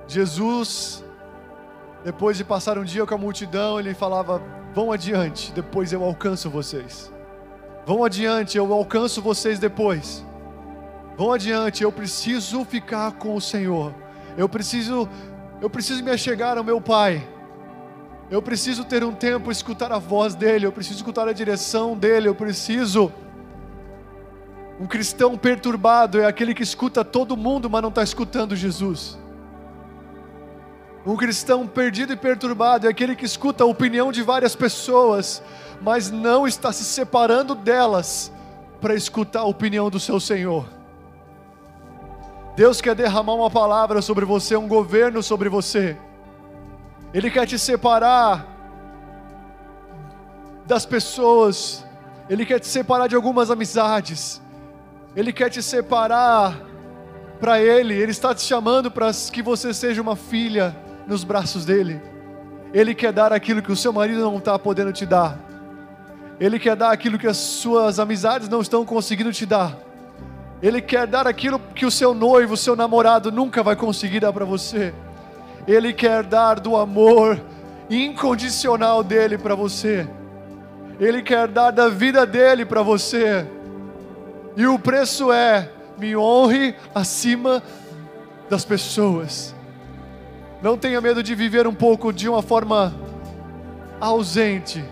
Jesus, depois de passar um dia com a multidão, ele falava: Vão adiante, depois eu alcanço vocês. Vão adiante, eu alcanço vocês depois. Vão adiante, eu preciso ficar com o Senhor. Eu preciso, eu preciso me achegar ao meu Pai. Eu preciso ter um tempo, escutar a voz dele. Eu preciso escutar a direção dele. Eu preciso. Um cristão perturbado é aquele que escuta todo mundo, mas não está escutando Jesus. Um cristão perdido e perturbado é aquele que escuta a opinião de várias pessoas, mas não está se separando delas para escutar a opinião do seu Senhor. Deus quer derramar uma palavra sobre você, um governo sobre você. Ele quer te separar das pessoas, Ele quer te separar de algumas amizades, Ele quer te separar para Ele, Ele está te chamando para que você seja uma filha nos braços dele. Ele quer dar aquilo que o seu marido não está podendo te dar. Ele quer dar aquilo que as suas amizades não estão conseguindo te dar. Ele quer dar aquilo que o seu noivo, o seu namorado nunca vai conseguir dar para você. Ele quer dar do amor incondicional dele para você. Ele quer dar da vida dele para você. E o preço é: me honre acima das pessoas. Não tenha medo de viver um pouco de uma forma ausente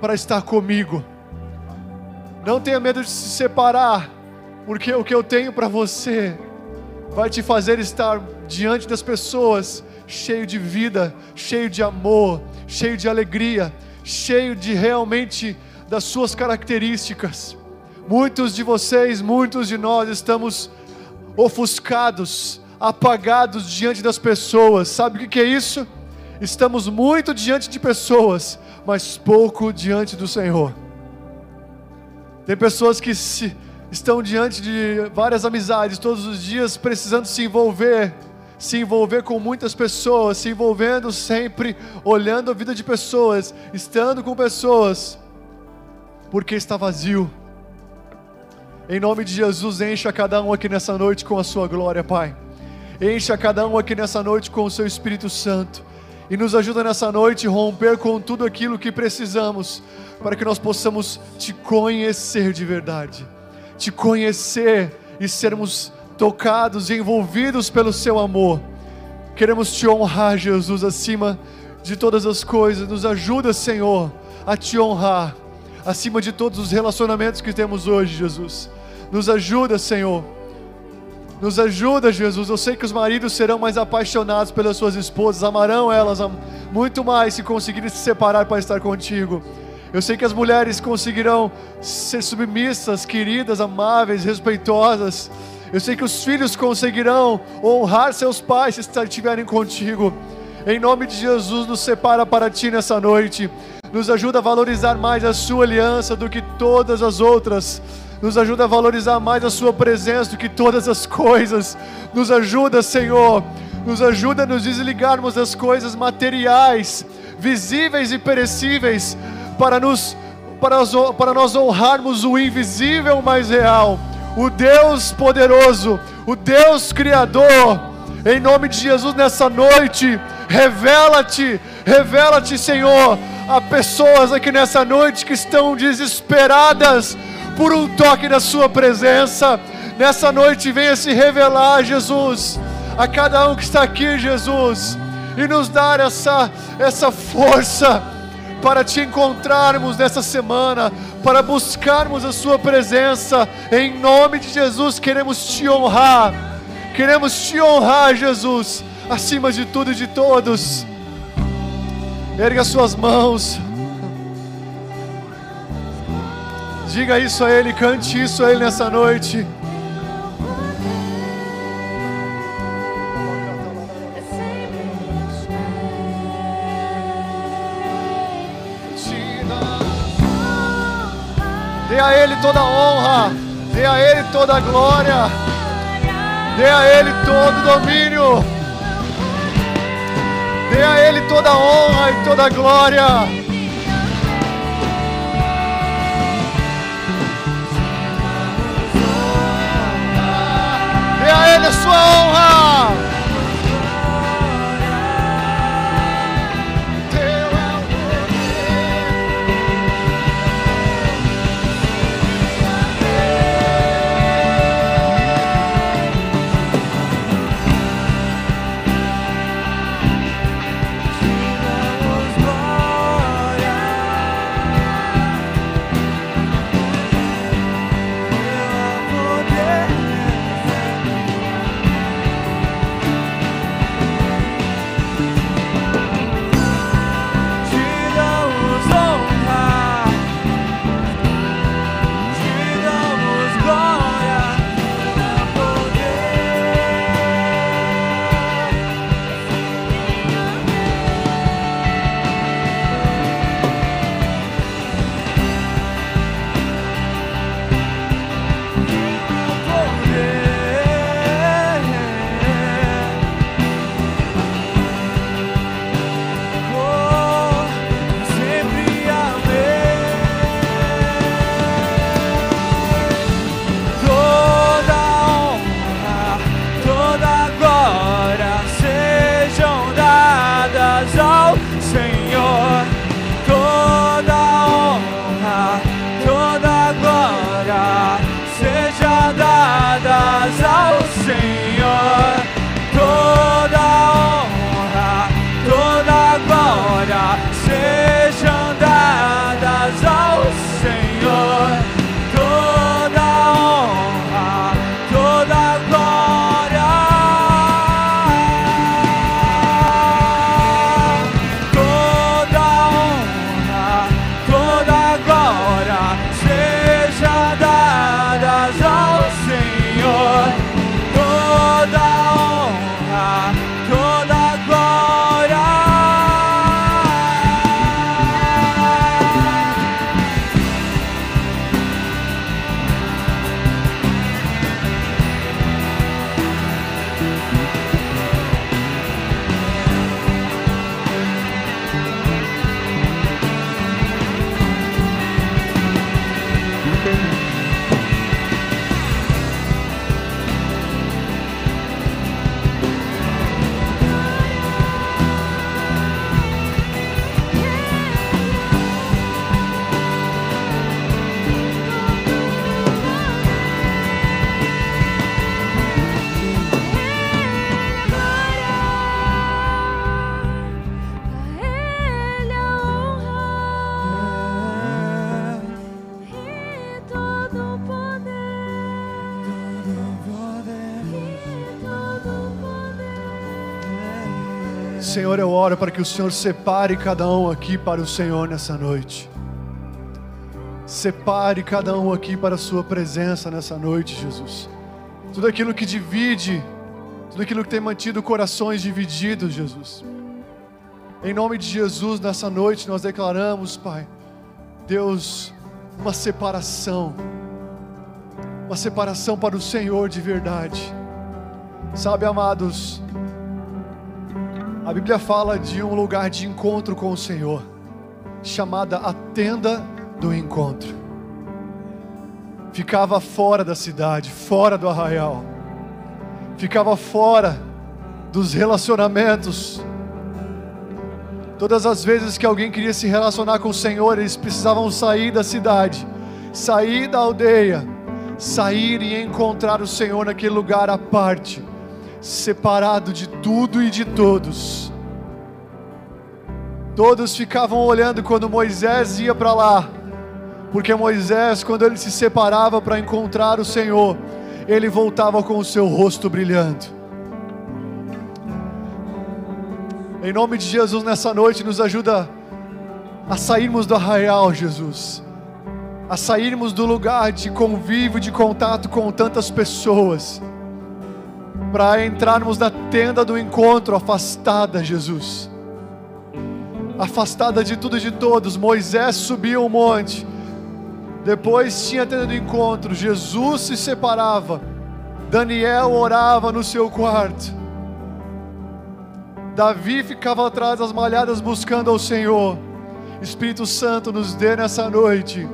para estar comigo. Não tenha medo de se separar, porque o que eu tenho para você vai te fazer estar diante das pessoas cheio de vida, cheio de amor, cheio de alegria, cheio de realmente das suas características. Muitos de vocês, muitos de nós estamos ofuscados apagados diante das pessoas. Sabe o que é isso? Estamos muito diante de pessoas, mas pouco diante do Senhor. Tem pessoas que se, estão diante de várias amizades todos os dias, precisando se envolver, se envolver com muitas pessoas, se envolvendo sempre, olhando a vida de pessoas, estando com pessoas, porque está vazio. Em nome de Jesus, encha cada um aqui nessa noite com a sua glória, Pai. Encha cada um aqui nessa noite com o seu Espírito Santo. E nos ajuda nessa noite a romper com tudo aquilo que precisamos, para que nós possamos te conhecer de verdade. Te conhecer e sermos tocados e envolvidos pelo seu amor. Queremos te honrar, Jesus, acima de todas as coisas. Nos ajuda, Senhor, a te honrar acima de todos os relacionamentos que temos hoje, Jesus. Nos ajuda, Senhor Nos ajuda, Jesus. Eu sei que os maridos serão mais apaixonados pelas suas esposas, amarão elas muito mais se conseguirem se separar para estar contigo. Eu sei que as mulheres conseguirão ser submissas, queridas, amáveis, respeitosas. Eu sei que os filhos conseguirão honrar seus pais se estiverem contigo. Em nome de Jesus, nos separa para ti nessa noite. Nos ajuda a valorizar mais a sua aliança do que todas as outras nos ajuda a valorizar mais a Sua presença do que todas as coisas. Nos ajuda, Senhor, nos ajuda a nos desligarmos das coisas materiais, visíveis e perecíveis, para, nos, para, para nós honrarmos o invisível mais real, o Deus poderoso, o Deus Criador. Em nome de Jesus, nessa noite, revela-te, revela-te, Senhor, a pessoas aqui nessa noite que estão desesperadas por um toque da Sua presença. Nessa noite, venha se revelar, Jesus, a cada um que está aqui, Jesus, e nos dar essa, essa força para te encontrarmos nessa semana, para buscarmos a Sua presença. Em nome de Jesus, queremos te honrar, queremos te honrar, Jesus, acima de tudo e de todos. Erga suas mãos. Diga isso a Ele, cante isso a Ele nessa noite. Dê a Ele toda a honra, dê a Ele toda a glória, dê a Ele todo o domínio, dê a Ele toda a honra e toda a glória. Dê a Ele a sua honra. Senhor separe cada um aqui para o Senhor nessa noite. Separe cada um aqui para a Sua presença nessa noite, Jesus. Tudo aquilo que divide, tudo aquilo que tem mantido corações divididos, Jesus. Em nome de Jesus, nessa noite nós declaramos, Pai, Deus, uma separação, uma separação para o Senhor de verdade. Sabe, amados, a Bíblia fala de um lugar de encontro com o Senhor, chamada a tenda do encontro. Ficava fora da cidade, fora do arraial, ficava fora dos relacionamentos. Todas as vezes que alguém queria se relacionar com o Senhor, eles precisavam sair da cidade, sair da aldeia, sair e encontrar o Senhor naquele lugar à parte separado de tudo e de todos. Todos ficavam olhando quando Moisés ia para lá, porque Moisés, quando ele se separava para encontrar o Senhor, ele voltava com o seu rosto brilhando. Em nome de Jesus, nessa noite, nos ajuda a sairmos do arraial, Jesus, a sairmos do lugar de convívio, de contato com tantas pessoas para entrarmos na tenda do encontro afastada, Jesus. Afastada de tudo e de todos. Moisés subiu o monte. Depois tinha a tenda do encontro. Jesus se separava. Daniel orava no seu quarto. Davi ficava atrás das malhadas buscando ao Senhor. Espírito Santo, nos dê nessa noite.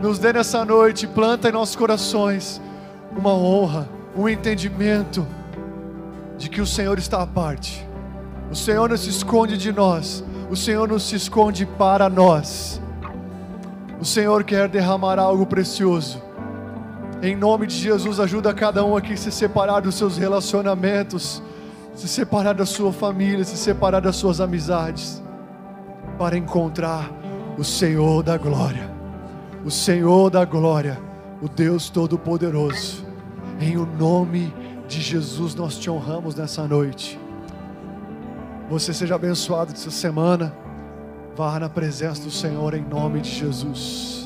Nos dê nessa noite, planta em nossos corações uma honra um entendimento de que o Senhor está à parte. O Senhor não se esconde de nós, o Senhor não se esconde para nós. O Senhor quer derramar algo precioso. Em nome de Jesus, ajuda cada um aqui a se separar dos seus relacionamentos, se separar da sua família, se separar das suas amizades, para encontrar o Senhor da glória. O Senhor da glória, o Deus Todo-Poderoso em o nome de Jesus nós te honramos nessa noite. Você seja abençoado essa semana. Vá na presença do Senhor em nome de Jesus.